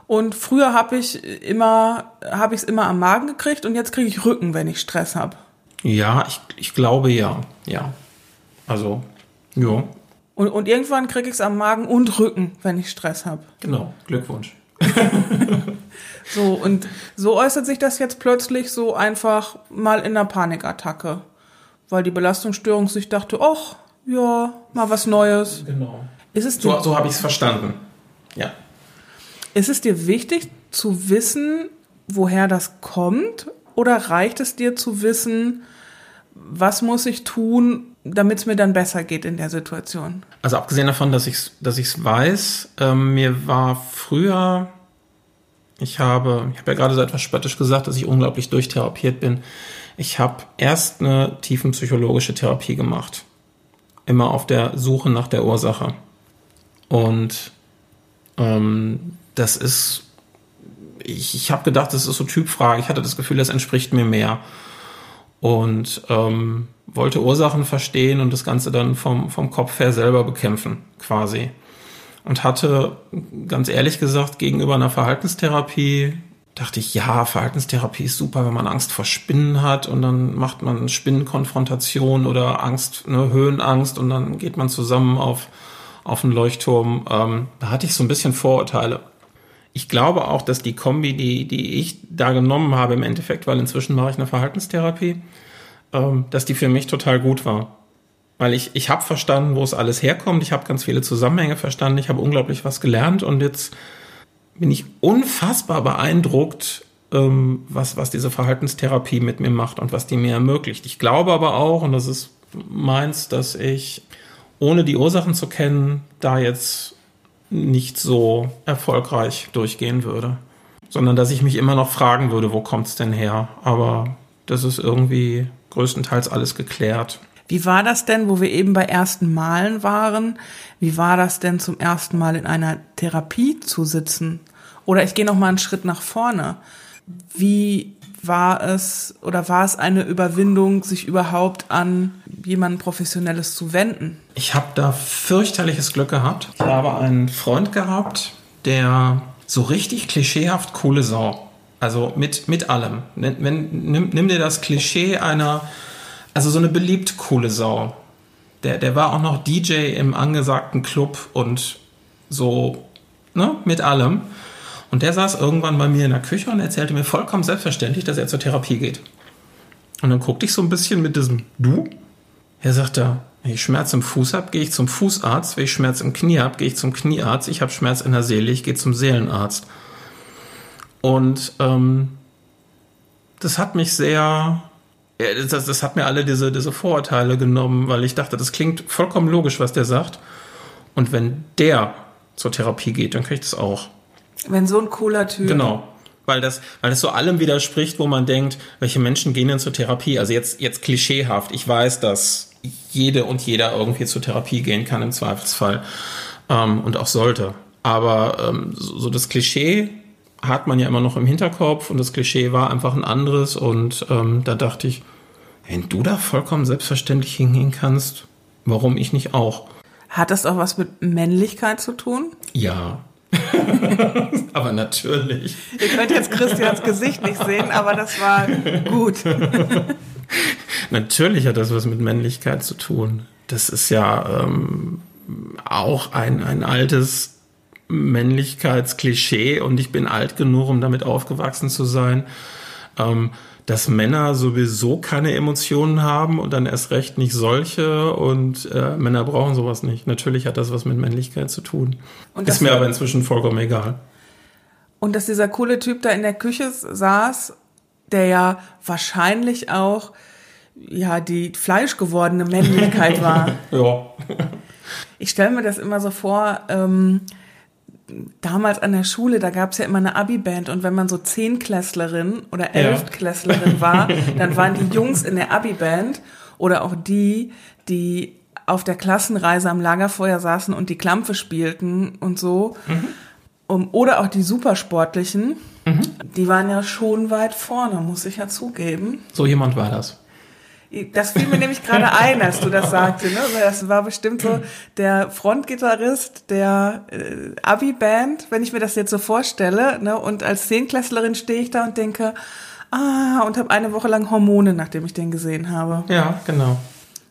Und früher habe ich immer, habe ich es immer am Magen gekriegt und jetzt kriege ich Rücken, wenn ich Stress habe. Ja, ich, ich glaube ja. Ja. Also, ja, Und, und irgendwann kriege ich es am Magen und Rücken, wenn ich Stress habe. genau. Glückwunsch. *laughs* So, und so äußert sich das jetzt plötzlich so einfach mal in einer Panikattacke. Weil die Belastungsstörung sich dachte, ach, ja, mal was Neues. Genau. Ist es, So, so habe ich es verstanden. Ja. ist es dir wichtig zu wissen, woher das kommt? Oder reicht es dir zu wissen, was muss ich tun, damit es mir dann besser geht in der Situation? Also abgesehen davon, dass ich es dass ich's weiß, ähm, mir war früher, ich habe, ich habe ja gerade so etwas spöttisch gesagt, dass ich unglaublich durchtherapiert bin. Ich habe erst eine tiefenpsychologische Therapie gemacht. Immer auf der Suche nach der Ursache. Und ähm, das ist, ich, ich habe gedacht, das ist so Typfrage. Ich hatte das Gefühl, das entspricht mir mehr. Und ähm, wollte Ursachen verstehen und das Ganze dann vom, vom Kopf her selber bekämpfen, quasi. Und hatte, ganz ehrlich gesagt, gegenüber einer Verhaltenstherapie, dachte ich, ja, Verhaltenstherapie ist super, wenn man Angst vor Spinnen hat und dann macht man Spinnenkonfrontation oder Angst, ne, Höhenangst und dann geht man zusammen auf, auf einen Leuchtturm. Ähm, da hatte ich so ein bisschen Vorurteile. Ich glaube auch, dass die Kombi, die, die ich da genommen habe im Endeffekt, weil inzwischen mache ich eine Verhaltenstherapie, ähm, dass die für mich total gut war. Weil ich, ich habe verstanden, wo es alles herkommt. Ich habe ganz viele Zusammenhänge verstanden. Ich habe unglaublich was gelernt. Und jetzt bin ich unfassbar beeindruckt, ähm, was, was diese Verhaltenstherapie mit mir macht und was die mir ermöglicht. Ich glaube aber auch, und das ist meins, dass ich, ohne die Ursachen zu kennen, da jetzt nicht so erfolgreich durchgehen würde. Sondern dass ich mich immer noch fragen würde, wo kommt's denn her? Aber das ist irgendwie größtenteils alles geklärt. Wie war das denn, wo wir eben bei ersten Malen waren? Wie war das denn zum ersten Mal in einer Therapie zu sitzen? Oder ich gehe noch mal einen Schritt nach vorne. Wie war es oder war es eine Überwindung, sich überhaupt an jemanden Professionelles zu wenden? Ich habe da fürchterliches Glück gehabt. Ich habe einen Freund gehabt, der so richtig klischeehaft coole Sau. Also mit, mit allem. Wenn, nimm, nimm dir das Klischee einer, also so eine beliebt coole Sau. Der, der war auch noch DJ im angesagten Club und so, ne, mit allem. Und der saß irgendwann bei mir in der Küche und erzählte mir vollkommen selbstverständlich, dass er zur Therapie geht. Und dann guckte ich so ein bisschen mit diesem Du. Er sagte, wenn ich Schmerz im Fuß habe, gehe ich zum Fußarzt. Wenn ich Schmerz im Knie habe, gehe ich zum Kniearzt. Ich habe Schmerz in der Seele, ich gehe zum Seelenarzt. Und ähm, das hat mich sehr, das, das hat mir alle diese, diese Vorurteile genommen, weil ich dachte, das klingt vollkommen logisch, was der sagt. Und wenn der zur Therapie geht, dann kann ich das auch. Wenn so ein cooler Typ. Genau. Weil das, weil das so allem widerspricht, wo man denkt, welche Menschen gehen denn zur Therapie? Also jetzt, jetzt klischeehaft. Ich weiß, dass jede und jeder irgendwie zur Therapie gehen kann im Zweifelsfall ähm, und auch sollte. Aber ähm, so, so das Klischee hat man ja immer noch im Hinterkopf und das Klischee war einfach ein anderes und ähm, da dachte ich, wenn du da vollkommen selbstverständlich hingehen kannst, warum ich nicht auch? Hat das auch was mit Männlichkeit zu tun? Ja, *laughs* aber natürlich. Ihr könnt jetzt Christians Gesicht nicht sehen, aber das war gut. *laughs* natürlich hat das was mit Männlichkeit zu tun. Das ist ja ähm, auch ein, ein altes Männlichkeitsklischee und ich bin alt genug, um damit aufgewachsen zu sein. Ähm, dass Männer sowieso keine Emotionen haben und dann erst recht nicht solche und äh, Männer brauchen sowas nicht. Natürlich hat das was mit Männlichkeit zu tun. Ist mir aber inzwischen vollkommen egal. Und dass dieser coole Typ da in der Küche saß, der ja wahrscheinlich auch ja die fleischgewordene Männlichkeit war. *laughs* ja. Ich stelle mir das immer so vor, ähm, damals an der Schule, da gab es ja immer eine Abi-Band und wenn man so Zehnklässlerin oder Elftklässlerin ja. war, *laughs* dann waren die Jungs in der Abi-Band oder auch die, die auf der Klassenreise am Lagerfeuer saßen und die Klampfe spielten und so. Mhm. Um, oder auch die Supersportlichen, mhm. die waren ja schon weit vorne, muss ich ja zugeben. So jemand war das. Das fiel mir nämlich gerade *laughs* ein, als du das sagte. Ne? Das war bestimmt so der Frontgitarrist der äh, Abi-Band, wenn ich mir das jetzt so vorstelle. Ne? Und als Zehnklässlerin stehe ich da und denke, ah, und habe eine Woche lang Hormone, nachdem ich den gesehen habe. Ja, genau.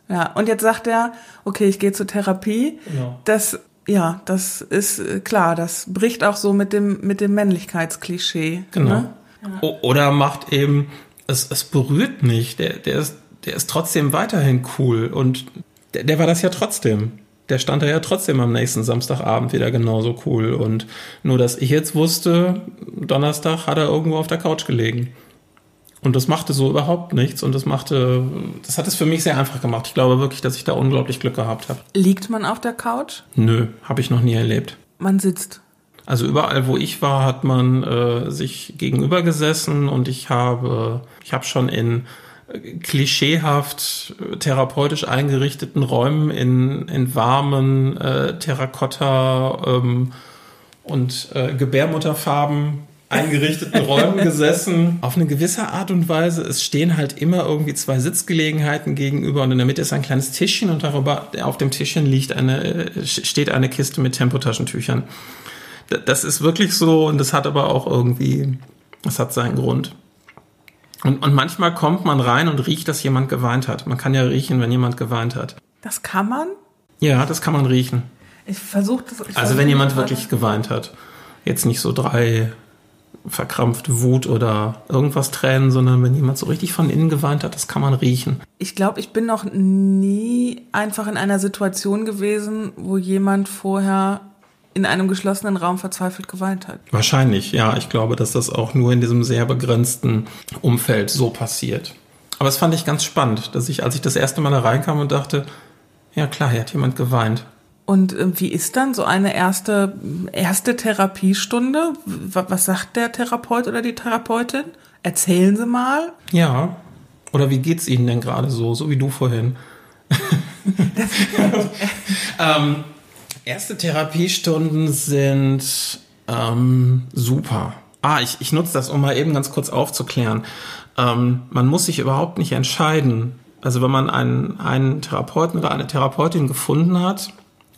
Ja, und jetzt sagt er, okay, ich gehe zur Therapie. Genau. Das, ja, das ist äh, klar, das bricht auch so mit dem, mit dem Männlichkeitsklischee. Genau. Ne? Ja. Oder macht eben, es, es berührt mich. Der, der ist der ist trotzdem weiterhin cool und der, der war das ja trotzdem. Der stand da ja trotzdem am nächsten Samstagabend wieder genauso cool. Und nur, dass ich jetzt wusste, Donnerstag hat er irgendwo auf der Couch gelegen. Und das machte so überhaupt nichts und das machte, das hat es für mich sehr einfach gemacht. Ich glaube wirklich, dass ich da unglaublich Glück gehabt habe. Liegt man auf der Couch? Nö, habe ich noch nie erlebt. Man sitzt. Also überall, wo ich war, hat man äh, sich gegenüber gesessen und ich habe, ich habe schon in klischeehaft therapeutisch eingerichteten Räumen in, in warmen äh, Terrakotta ähm, und äh, Gebärmutterfarben eingerichteten *laughs* Räumen gesessen. Auf eine gewisse Art und Weise. Es stehen halt immer irgendwie zwei Sitzgelegenheiten gegenüber und in der Mitte ist ein kleines Tischchen und darüber auf dem Tischchen liegt eine, äh, steht eine Kiste mit Tempotaschentüchern. Das ist wirklich so und das hat aber auch irgendwie, das hat seinen Grund. Und, und manchmal kommt man rein und riecht, dass jemand geweint hat. Man kann ja riechen, wenn jemand geweint hat. Das kann man? Ja, das kann man riechen. Ich versuche das. Ich also wenn jemand wirklich geweint hat. Jetzt nicht so drei verkrampfte Wut oder irgendwas Tränen, sondern wenn jemand so richtig von innen geweint hat, das kann man riechen. Ich glaube, ich bin noch nie einfach in einer Situation gewesen, wo jemand vorher in einem geschlossenen Raum verzweifelt geweint hat. Wahrscheinlich, ja. Ich glaube, dass das auch nur in diesem sehr begrenzten Umfeld so passiert. Aber es fand ich ganz spannend, dass ich, als ich das erste Mal da reinkam und dachte, ja klar, hier hat jemand geweint. Und äh, wie ist dann so eine erste, erste Therapiestunde? Was sagt der Therapeut oder die Therapeutin? Erzählen Sie mal. Ja. Oder wie geht's Ihnen denn gerade so, so wie du vorhin? *laughs* *laughs* ähm, erste Therapiestunden sind ähm, super. Ah, ich, ich nutze das, um mal eben ganz kurz aufzuklären. Ähm, man muss sich überhaupt nicht entscheiden. Also wenn man einen, einen Therapeuten oder eine Therapeutin gefunden hat,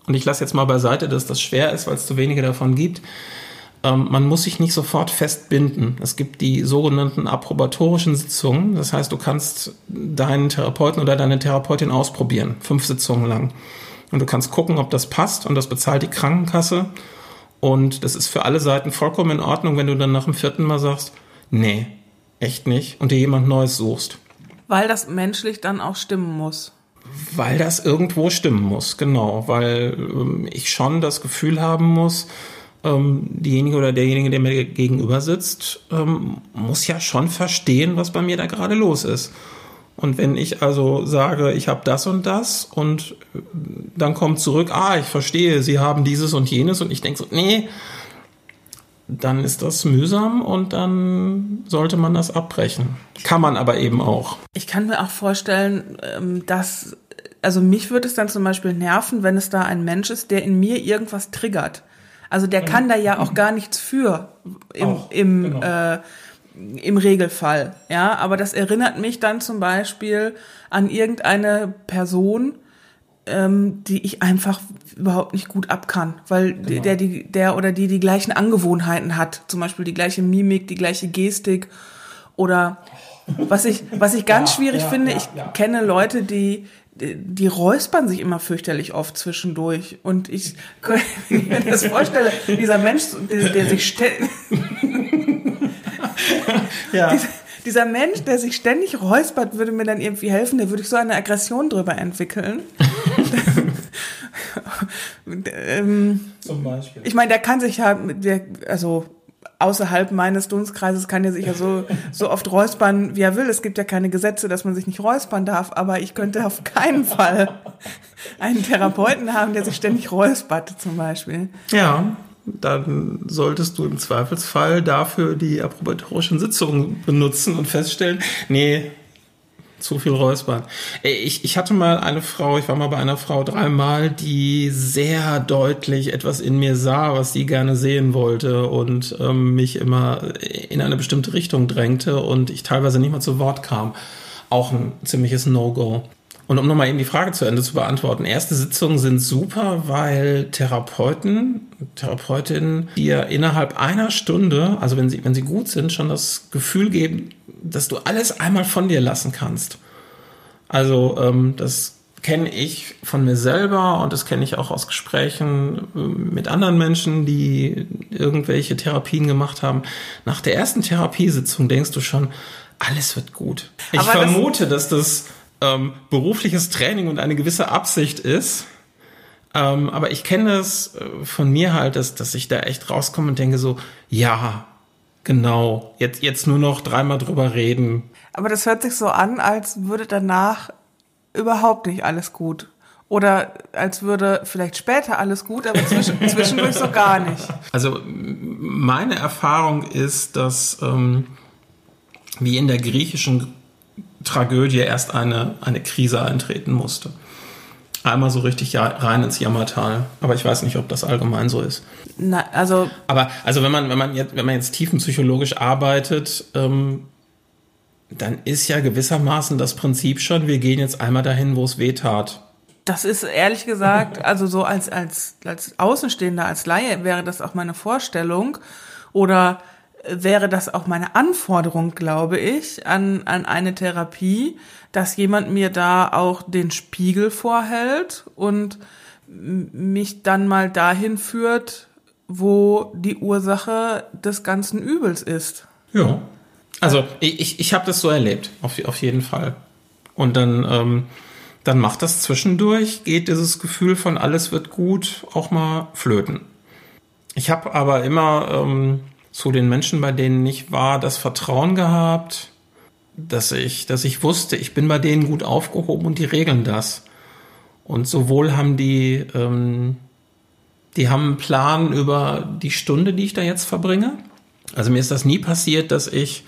und ich lasse jetzt mal beiseite, dass das schwer ist, weil es zu wenige davon gibt. Ähm, man muss sich nicht sofort festbinden. Es gibt die sogenannten approbatorischen Sitzungen. Das heißt, du kannst deinen Therapeuten oder deine Therapeutin ausprobieren, fünf Sitzungen lang. Und du kannst gucken, ob das passt und das bezahlt die Krankenkasse. Und das ist für alle Seiten vollkommen in Ordnung, wenn du dann nach dem vierten Mal sagst, nee, echt nicht, und dir jemand Neues suchst. Weil das menschlich dann auch stimmen muss. Weil das irgendwo stimmen muss, genau. Weil ähm, ich schon das Gefühl haben muss, ähm, diejenige oder derjenige, der mir gegenüber sitzt, ähm, muss ja schon verstehen, was bei mir da gerade los ist. Und wenn ich also sage, ich habe das und das und äh, dann kommt zurück, ah, ich verstehe, Sie haben dieses und jenes und ich denke so, nee, dann ist das mühsam und dann sollte man das abbrechen. Kann man aber eben auch. Ich kann mir auch vorstellen, ähm, dass, also mich würde es dann zum Beispiel nerven, wenn es da ein Mensch ist, der in mir irgendwas triggert. Also der kann da ja auch gar nichts für im, auch, im, genau. äh, im Regelfall. Ja, aber das erinnert mich dann zum Beispiel an irgendeine Person, ähm, die ich einfach überhaupt nicht gut ab kann, weil genau. der, die, der oder die die gleichen Angewohnheiten hat, zum Beispiel die gleiche Mimik, die gleiche Gestik oder was ich, was ich ganz ja, schwierig ja, finde, ja, ich kenne Leute, die, die, die räuspern sich immer fürchterlich oft zwischendurch und ich, *laughs* wenn ich mir das vorstelle, dieser Mensch, der, der sich stellt, *laughs* ja. dieser, dieser Mensch, der sich ständig räuspert, würde mir dann irgendwie helfen, der würde ich so eine Aggression drüber entwickeln. *laughs* *laughs* ähm, Zum Beispiel. Ich meine, der kann sich ja, der, also außerhalb meines Dunstkreises kann er sich ja so, so oft räuspern, wie er will. Es gibt ja keine Gesetze, dass man sich nicht räuspern darf, aber ich könnte auf keinen Fall einen Therapeuten haben, der sich ständig räuspert, zum Beispiel. Ja, dann solltest du im Zweifelsfall dafür die approbatorischen Sitzungen benutzen und feststellen, nee, zu viel Räuspern. Ich, ich hatte mal eine Frau, ich war mal bei einer Frau dreimal, die sehr deutlich etwas in mir sah, was sie gerne sehen wollte und ähm, mich immer in eine bestimmte Richtung drängte und ich teilweise nicht mal zu Wort kam. Auch ein ziemliches No-Go. Und um nochmal eben die Frage zu Ende zu beantworten, erste Sitzungen sind super, weil Therapeuten, Therapeutinnen dir innerhalb einer Stunde, also wenn sie, wenn sie gut sind, schon das Gefühl geben, dass du alles einmal von dir lassen kannst. Also ähm, das kenne ich von mir selber und das kenne ich auch aus Gesprächen äh, mit anderen Menschen, die irgendwelche Therapien gemacht haben. Nach der ersten Therapiesitzung denkst du schon, alles wird gut. Ich Aber vermute, das dass das ähm, berufliches Training und eine gewisse Absicht ist. Ähm, aber ich kenne das äh, von mir halt, dass, dass ich da echt rauskomme und denke so, ja, genau, jetzt, jetzt nur noch dreimal drüber reden. Aber das hört sich so an, als würde danach überhaupt nicht alles gut. Oder als würde vielleicht später alles gut, aber zwischen, *laughs* zwischendurch so gar nicht. Also meine Erfahrung ist, dass ähm, wie in der griechischen Tragödie erst eine, eine Krise eintreten musste. Einmal so richtig rein ins Jammertal. Aber ich weiß nicht, ob das allgemein so ist. Na, also. Aber also wenn man, wenn man jetzt, wenn man jetzt tiefenpsychologisch arbeitet, ähm, dann ist ja gewissermaßen das Prinzip schon, wir gehen jetzt einmal dahin, wo es weh tat. Das ist ehrlich gesagt, also so als, als, als Außenstehender, als Laie wäre das auch meine Vorstellung. Oder wäre das auch meine Anforderung, glaube ich, an, an eine Therapie, dass jemand mir da auch den Spiegel vorhält und mich dann mal dahin führt, wo die Ursache des ganzen Übels ist. Ja. Also ich, ich, ich habe das so erlebt, auf, auf jeden Fall. Und dann, ähm, dann macht das zwischendurch, geht dieses Gefühl von alles wird gut auch mal flöten. Ich habe aber immer ähm, zu den Menschen, bei denen ich war, das Vertrauen gehabt, dass ich, dass ich wusste, ich bin bei denen gut aufgehoben und die regeln das. Und sowohl haben die, ähm, die haben einen Plan über die Stunde, die ich da jetzt verbringe. Also mir ist das nie passiert, dass ich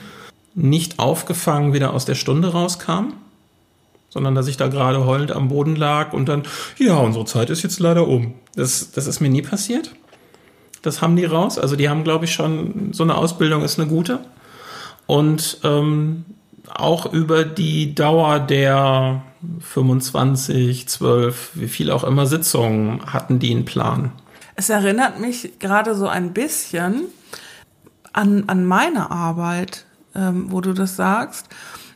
nicht aufgefangen wieder aus der Stunde rauskam, sondern dass ich da gerade heulend am Boden lag und dann, ja, unsere Zeit ist jetzt leider um. Das, das ist mir nie passiert. Das haben die raus. Also die haben, glaube ich, schon so eine Ausbildung ist eine gute. Und ähm, auch über die Dauer der 25, 12, wie viel auch immer Sitzungen hatten die einen Plan. Es erinnert mich gerade so ein bisschen an, an meine Arbeit, ähm, wo du das sagst,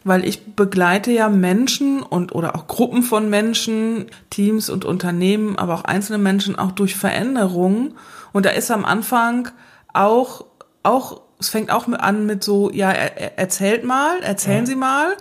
weil ich begleite ja Menschen und oder auch Gruppen von Menschen, Teams und Unternehmen, aber auch einzelne Menschen auch durch Veränderungen. Und da ist am Anfang auch, auch, es fängt auch an mit so, ja, er, erzählt mal, erzählen ja. Sie mal.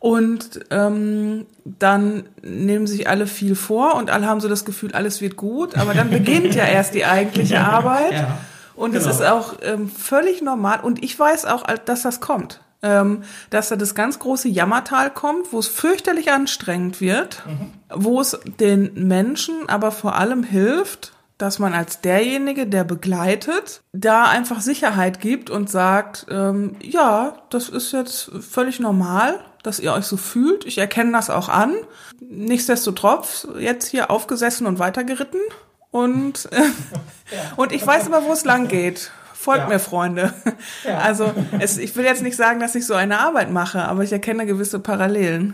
Und ähm, dann nehmen sich alle viel vor und alle haben so das Gefühl, alles wird gut, aber dann beginnt ja erst die eigentliche *laughs* Arbeit. Ja. Und genau. es ist auch ähm, völlig normal. Und ich weiß auch, dass das kommt. Ähm, dass da das ganz große Jammertal kommt, wo es fürchterlich anstrengend wird, mhm. wo es den Menschen aber vor allem hilft, dass man als derjenige, der begleitet, da einfach Sicherheit gibt und sagt, ähm, ja, das ist jetzt völlig normal, dass ihr euch so fühlt. Ich erkenne das auch an. Nichtsdestotrotz jetzt hier aufgesessen und weitergeritten und, äh, *laughs* und ich weiß aber, wo es lang geht. Folgt ja. mir, Freunde. Ja. *laughs* Also es, ich will jetzt nicht sagen, dass ich so eine Arbeit mache, aber ich erkenne gewisse Parallelen.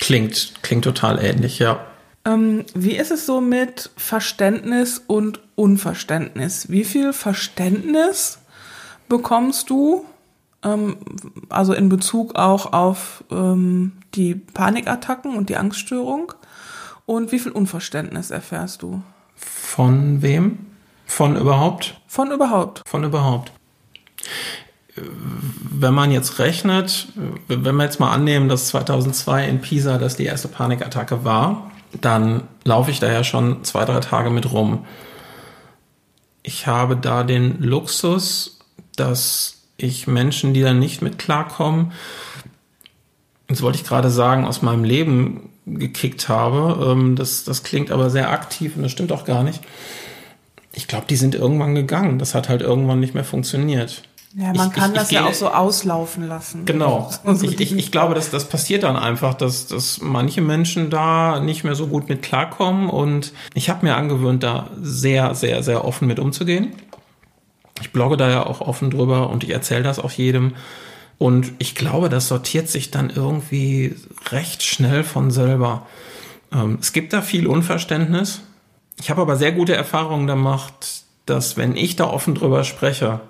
Klingt, klingt total ähnlich, ja. Ähm, wie ist es so mit Verständnis und Unverständnis? Wie viel Verständnis bekommst du, ähm, also in Bezug auch auf ähm, die Panikattacken und die Angststörung? Und wie viel Unverständnis erfährst du? Von wem? Von überhaupt? Von überhaupt. Von überhaupt. Wenn man jetzt rechnet, wenn wir jetzt mal annehmen, dass 2002 in Pisa das die erste Panikattacke war, dann laufe ich da ja schon zwei, drei Tage mit rum. Ich habe da den Luxus, dass ich Menschen, die da nicht mit klarkommen, das wollte ich gerade sagen, aus meinem Leben gekickt habe. Ähm, das, das klingt aber sehr aktiv und das stimmt auch gar nicht. Ich glaube, die sind irgendwann gegangen. Das hat halt irgendwann nicht mehr funktioniert. Ja, man ich, kann ich, das ich ja gehe, auch so auslaufen lassen. Genau. *laughs* So ich, ich, ich glaube, dass das passiert dann einfach, dass, dass manche Menschen da nicht mehr so gut mit klarkommen. Und ich habe mir angewöhnt, da sehr, sehr, sehr offen mit umzugehen. Ich blogge da ja auch offen drüber und ich erzähle das auch jedem. Und ich glaube, das sortiert sich dann irgendwie recht schnell von selber. Ähm, es gibt da viel Unverständnis. Ich habe aber sehr gute Erfahrungen gemacht, dass wenn ich da offen drüber spreche,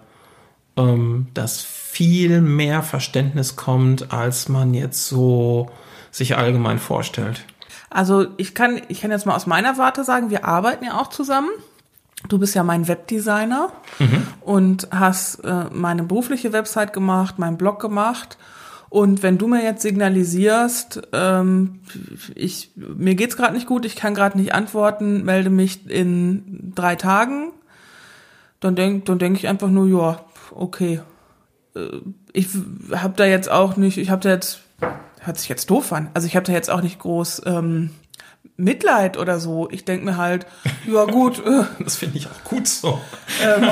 ähm, dass viel mehr Verständnis kommt, als man jetzt so sich allgemein vorstellt. Also ich kann, ich kann jetzt mal aus meiner Warte sagen, wir arbeiten ja auch zusammen. Du bist ja mein Webdesigner mhm. und hast äh, meine berufliche Website gemacht, meinen Blog gemacht. Und wenn du mir jetzt signalisierst, ähm, ich, mir geht's gerade nicht gut, ich kann gerade nicht antworten, melde mich in drei Tagen, dann denk, dann denk ich einfach nur, ja, okay. Äh, ich habe da jetzt auch nicht, ich habe da jetzt, hört sich jetzt doof an, also ich habe da jetzt auch nicht groß ähm, Mitleid oder so. Ich denke mir halt, ja gut. Äh, *laughs* das finde ich auch gut so. Ähm,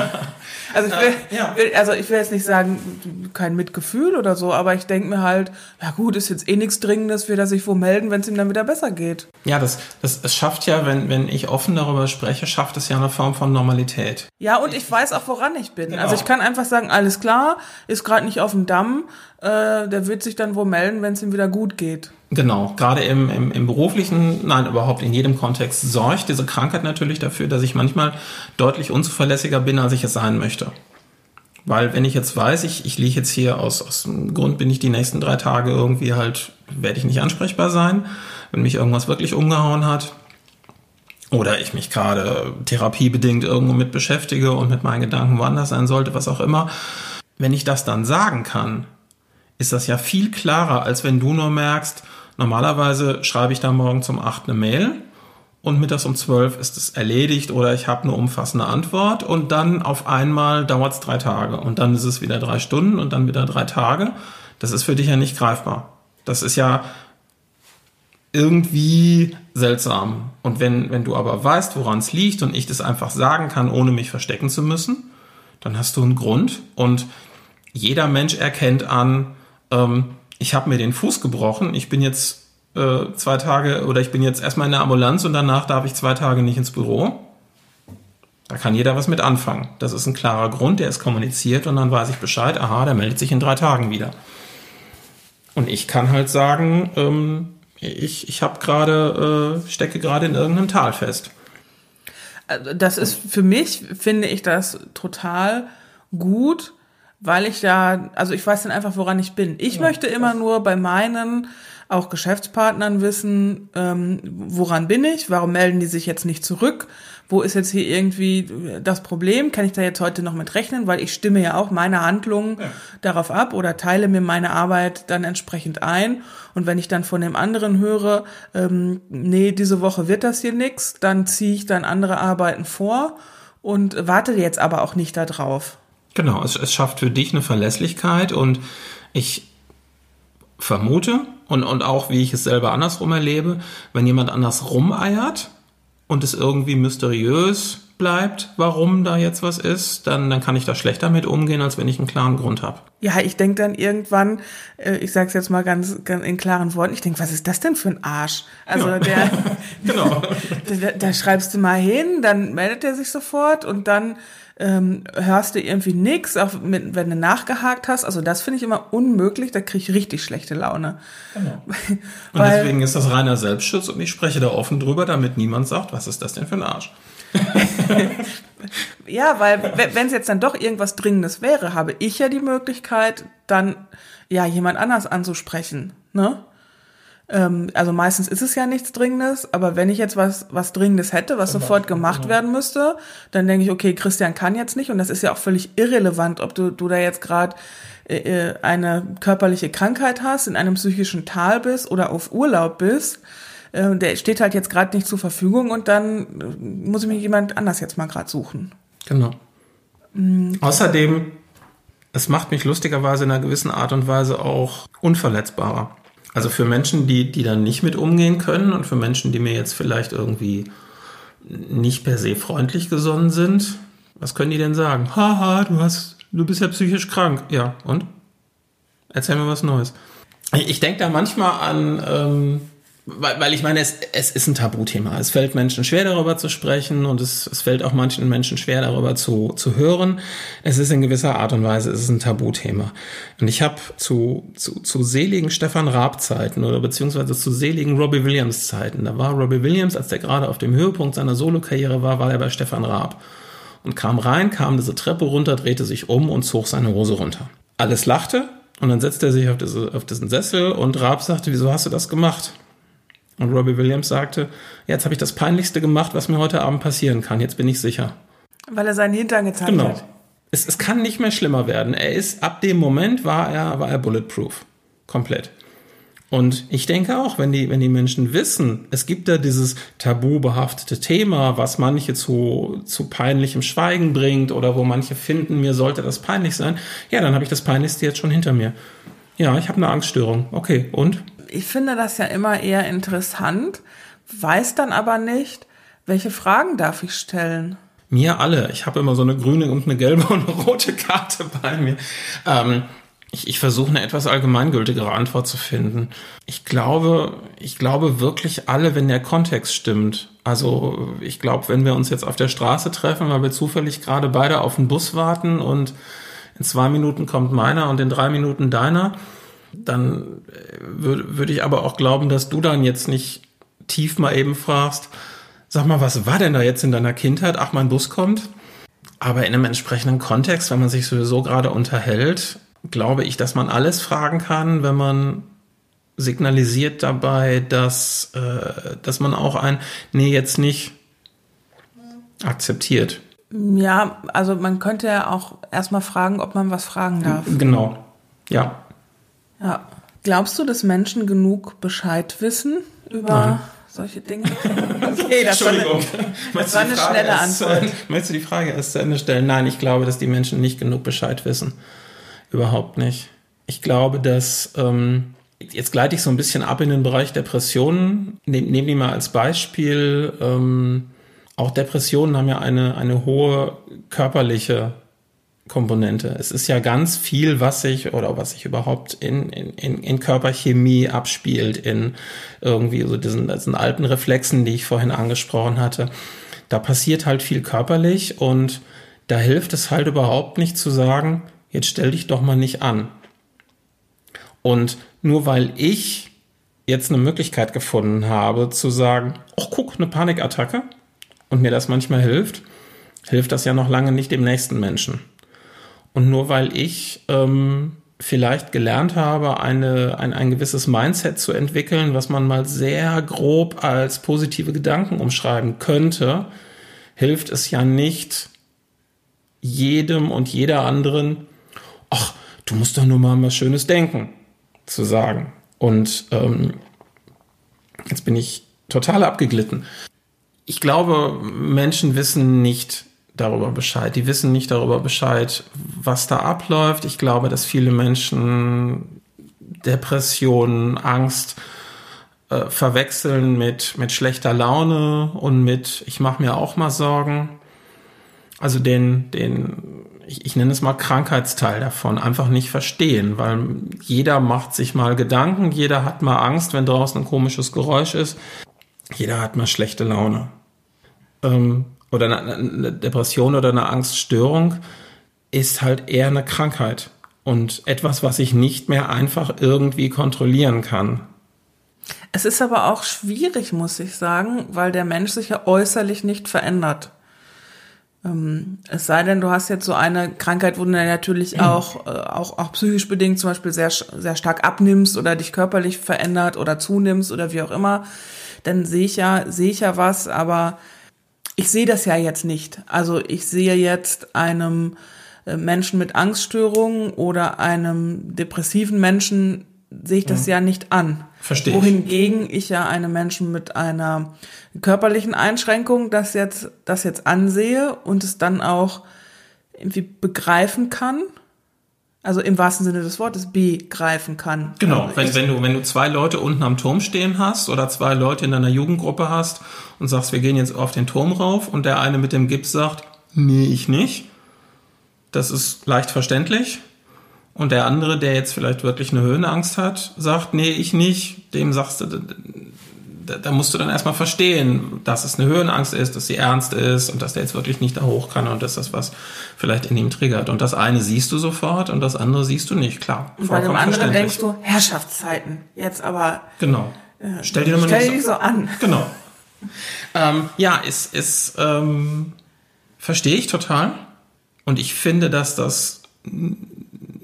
also, ich will, ja. also ich will jetzt nicht sagen, kein Mitgefühl oder so, aber ich denke mir halt, ja gut, ist jetzt eh nichts Dringendes, wird er sich wo melden, wenn es ihm dann wieder besser geht. Ja, das, das es schafft ja, wenn, wenn ich offen darüber spreche, schafft es ja eine Form von Normalität. Ja, und ich weiß auch, woran ich bin. Genau. Also ich kann einfach sagen, alles klar, ist gerade nicht auf dem Damm, äh, der wird sich dann wo melden, wenn es ihm wieder gut geht. Genau, gerade im, im, im beruflichen, nein, überhaupt in jedem Kontext sorgt diese Krankheit natürlich dafür, dass ich manchmal deutlich unzuverlässiger bin, als ich es sein möchte. Weil wenn ich jetzt weiß, ich, ich liege jetzt hier aus, aus dem Grund, bin ich die nächsten drei Tage irgendwie halt, werde ich nicht ansprechbar sein, wenn mich irgendwas wirklich umgehauen hat, oder ich mich gerade therapiebedingt irgendwo mit beschäftige und mit meinen Gedanken woanders sein sollte, was auch immer. Wenn ich das dann sagen kann, ist das ja viel klarer, als wenn du nur merkst, normalerweise schreibe ich da morgen zum 8 eine Mail und mittags um 12 ist es erledigt oder ich habe eine umfassende Antwort und dann auf einmal dauert es drei Tage und dann ist es wieder drei Stunden und dann wieder drei Tage. Das ist für dich ja nicht greifbar. Das ist ja irgendwie seltsam. Und wenn, wenn du aber weißt, woran es liegt und ich das einfach sagen kann, ohne mich verstecken zu müssen, dann hast du einen Grund. Und jeder Mensch erkennt an, ähm, ich habe mir den Fuß gebrochen, ich bin jetzt äh, zwei Tage oder ich bin jetzt erstmal in der Ambulanz und danach darf ich zwei Tage nicht ins Büro. Da kann jeder was mit anfangen. Das ist ein klarer Grund, der ist kommuniziert und dann weiß ich Bescheid, aha, der meldet sich in drei Tagen wieder. Und ich kann halt sagen, ähm, ich, ich habe gerade, äh, stecke gerade in irgendeinem Tal fest. Also das ist für mich, finde ich das total gut, weil ich da, also ich weiß dann einfach, woran ich bin. Ich ja, möchte immer nur bei meinen auch Geschäftspartnern wissen, ähm, woran bin ich, warum melden die sich jetzt nicht zurück, wo ist jetzt hier irgendwie das Problem, kann ich da jetzt heute noch mit rechnen, weil ich stimme ja auch meine Handlungen ja. darauf ab oder teile mir meine Arbeit dann entsprechend ein und wenn ich dann von dem anderen höre, ähm, nee, diese Woche wird das hier nix, dann ziehe ich dann andere Arbeiten vor und warte jetzt aber auch nicht darauf. Genau, es, es schafft für dich eine Verlässlichkeit und ich vermute und, und auch wie ich es selber andersrum erlebe, wenn jemand anders rumeiert und es irgendwie mysteriös bleibt, warum da jetzt was ist, dann, dann kann ich da schlechter mit umgehen, als wenn ich einen klaren Grund habe. Ja, ich denke dann irgendwann, äh, ich sage es jetzt mal ganz, ganz in klaren Worten, ich denke, was ist das denn für ein Arsch? Also ja. der, *laughs* genau. *laughs* da, da schreibst du mal hin, dann meldet er sich sofort und dann ähm, hörst du irgendwie nix, auch mit, wenn du nachgehakt hast. Also das finde ich immer unmöglich, da kriege ich richtig schlechte Laune. Genau. *laughs* Und Weil, deswegen ist das reiner Selbstschutz und ich spreche da offen drüber, damit niemand sagt, was ist das denn für ein Arsch? *laughs* ja, weil wenn es jetzt dann doch irgendwas Dringendes wäre, habe ich ja die Möglichkeit, dann ja jemand anders anzusprechen. Ne? Ähm, also meistens ist es ja nichts Dringendes, aber wenn ich jetzt was, was Dringendes hätte, was genau. sofort gemacht genau. werden müsste, dann denke ich, okay, Christian kann jetzt nicht und das ist ja auch völlig irrelevant, ob du, du da jetzt gerade äh, äh, eine körperliche Krankheit hast, in einem psychischen Tal bist oder auf Urlaub bist. Äh, der steht halt jetzt gerade nicht zur Verfügung und dann äh, muss ich mir jemand anders jetzt mal gerade suchen. Genau. Mhm. Außerdem, es macht mich lustigerweise in einer gewissen Art und Weise auch unverletzbarer. Also für Menschen, die, die dann nicht mit umgehen können und für Menschen, die mir jetzt vielleicht irgendwie nicht per se freundlich gesonnen sind, was können die denn sagen? Haha, du hast, du bist ja psychisch krank. Ja, und? Erzähl mir was Neues. Ich denke da manchmal an ähm, weil, weil ich meine, es, es ist ein Tabuthema. Es fällt Menschen schwer, darüber zu sprechen und es, es fällt auch manchen Menschen schwer, darüber zu, zu hören. Es ist in gewisser Art und Weise es ist ein Tabuthema. Und ich habe zu, zu, zu seligen Stefan Raab-Zeiten oder beziehungsweise zu seligen Robbie Williams-Zeiten, da war Robbie Williams, als der gerade auf dem Höhepunkt seiner Solokarriere war, war er bei Stefan Raab und kam rein, kam diese Treppe runter, drehte sich um und zog seine Hose runter. Alles lachte und dann setzte er sich auf, diese, auf diesen Sessel und Raab sagte, wieso hast du das gemacht? Und Robbie Williams sagte, jetzt habe ich das Peinlichste gemacht, was mir heute Abend passieren kann. Jetzt bin ich sicher. Weil er seinen Hintern gezeigt genau. hat. Es, es kann nicht mehr schlimmer werden. Er ist, ab dem Moment war er, war er bulletproof. Komplett. Und ich denke auch, wenn die, wenn die Menschen wissen, es gibt da dieses tabubehaftete Thema, was manche zu, zu peinlichem Schweigen bringt oder wo manche finden, mir sollte das peinlich sein, ja, dann habe ich das Peinlichste jetzt schon hinter mir. Ja, ich habe eine Angststörung. Okay, und? Ich finde das ja immer eher interessant, weiß dann aber nicht, welche Fragen darf ich stellen. Mir alle. Ich habe immer so eine grüne und eine gelbe und eine rote Karte bei mir. Ähm, ich, ich versuche eine etwas allgemeingültigere Antwort zu finden. Ich glaube, ich glaube wirklich alle, wenn der Kontext stimmt. Also ich glaube, wenn wir uns jetzt auf der Straße treffen, weil wir zufällig gerade beide auf den Bus warten und in zwei Minuten kommt meiner und in drei Minuten deiner, dann äh, würde würd ich aber auch glauben, dass du dann jetzt nicht tief mal eben fragst, sag mal, was war denn da jetzt in deiner Kindheit? Ach, mein Bus kommt. Aber in einem entsprechenden Kontext, wenn man sich sowieso gerade unterhält, glaube ich, dass man alles fragen kann, wenn man signalisiert dabei, dass, äh, dass man auch ein, nee, jetzt nicht, akzeptiert. Ja, also man könnte ja auch erstmal fragen, ob man was fragen darf. Genau, ja. Ja. Glaubst du, dass Menschen genug Bescheid wissen über Nein. solche Dinge? *laughs* Okay, das Entschuldigung. War eine, das war eine schnelle erst, Antwort. Möchtest du die Frage erst zu Ende stellen? Nein, ich glaube, dass die Menschen nicht genug Bescheid wissen. Überhaupt nicht. Ich glaube, dass ähm, jetzt gleite ich so ein bisschen ab in den Bereich Depressionen. Nehmen nehm die mal als Beispiel. Ähm, auch Depressionen haben ja eine, eine hohe körperliche Komponente. Es ist ja ganz viel, was sich oder was sich überhaupt in, in, in Körperchemie abspielt, in irgendwie so diesen, diesen alten Reflexen, die ich vorhin angesprochen hatte. Da passiert halt viel körperlich und da hilft es halt überhaupt nicht zu sagen, jetzt stell dich doch mal nicht an. Und nur weil ich jetzt eine Möglichkeit gefunden habe zu sagen, ach guck, eine Panikattacke und mir das manchmal hilft, hilft das ja noch lange nicht dem nächsten Menschen. Und nur weil ich ähm, vielleicht gelernt habe, eine, ein, ein gewisses Mindset zu entwickeln, was man mal sehr grob als positive Gedanken umschreiben könnte, hilft es ja nicht jedem und jeder anderen, ach, du musst doch nur mal was Schönes denken zu sagen. Und ähm, jetzt bin ich total abgeglitten. Ich glaube, Menschen wissen nicht darüber Bescheid. Die wissen nicht darüber Bescheid, was da abläuft. Ich glaube, dass viele Menschen Depressionen, Angst äh, verwechseln mit, mit schlechter Laune und mit, ich mache mir auch mal Sorgen. Also den, den ich, ich nenne es mal Krankheitsteil davon, einfach nicht verstehen, weil jeder macht sich mal Gedanken, jeder hat mal Angst, wenn draußen ein komisches Geräusch ist, jeder hat mal schlechte Laune. Ähm, oder eine, eine Depression oder eine Angststörung ist halt eher eine Krankheit und etwas, was ich nicht mehr einfach irgendwie kontrollieren kann. Es ist aber auch schwierig, muss ich sagen, weil der Mensch sich ja äußerlich nicht verändert. Ähm, es sei denn, du hast jetzt so eine Krankheit, wo du natürlich *clears throat* auch, äh, auch, auch psychisch bedingt zum Beispiel sehr, sehr stark abnimmst oder dich körperlich verändert oder zunimmst oder wie auch immer, dann sehe ich ja, sehe ich ja was, aber ich sehe das ja jetzt nicht. Also ich sehe jetzt einem äh, Menschen mit Angststörungen oder einem depressiven Menschen sehe ich das mhm. ja nicht an. Verstehe. Wohingegen ich ja einem Menschen mit einer körperlichen Einschränkung das jetzt, das jetzt ansehe und es dann auch irgendwie begreifen kann. Also im wahrsten Sinne des Wortes begreifen kann. Genau, also wenn, wenn, du, wenn du zwei Leute unten am Turm stehen hast oder zwei Leute in deiner Jugendgruppe hast und sagst, wir gehen jetzt auf den Turm rauf und der eine mit dem Gips sagt, nee, ich nicht. Das ist leicht verständlich. Und der andere, der jetzt vielleicht wirklich eine Höhenangst hat, sagt, nee, ich nicht. Dem sagst du, da, da musst du dann erstmal verstehen, dass es eine Höhenangst ist, dass sie ernst ist und dass der jetzt wirklich nicht da hoch kann und dass das was vielleicht in ihm triggert. Und das eine siehst du sofort und das andere siehst du nicht, klar. Und bei dem anderen denkst du, Herrschaftszeiten. Jetzt aber. Genau. Äh, stell dir mal stell dich so an. Genau. Ähm, ja, ist, ist ähm, verstehe ich total. Und ich finde, dass das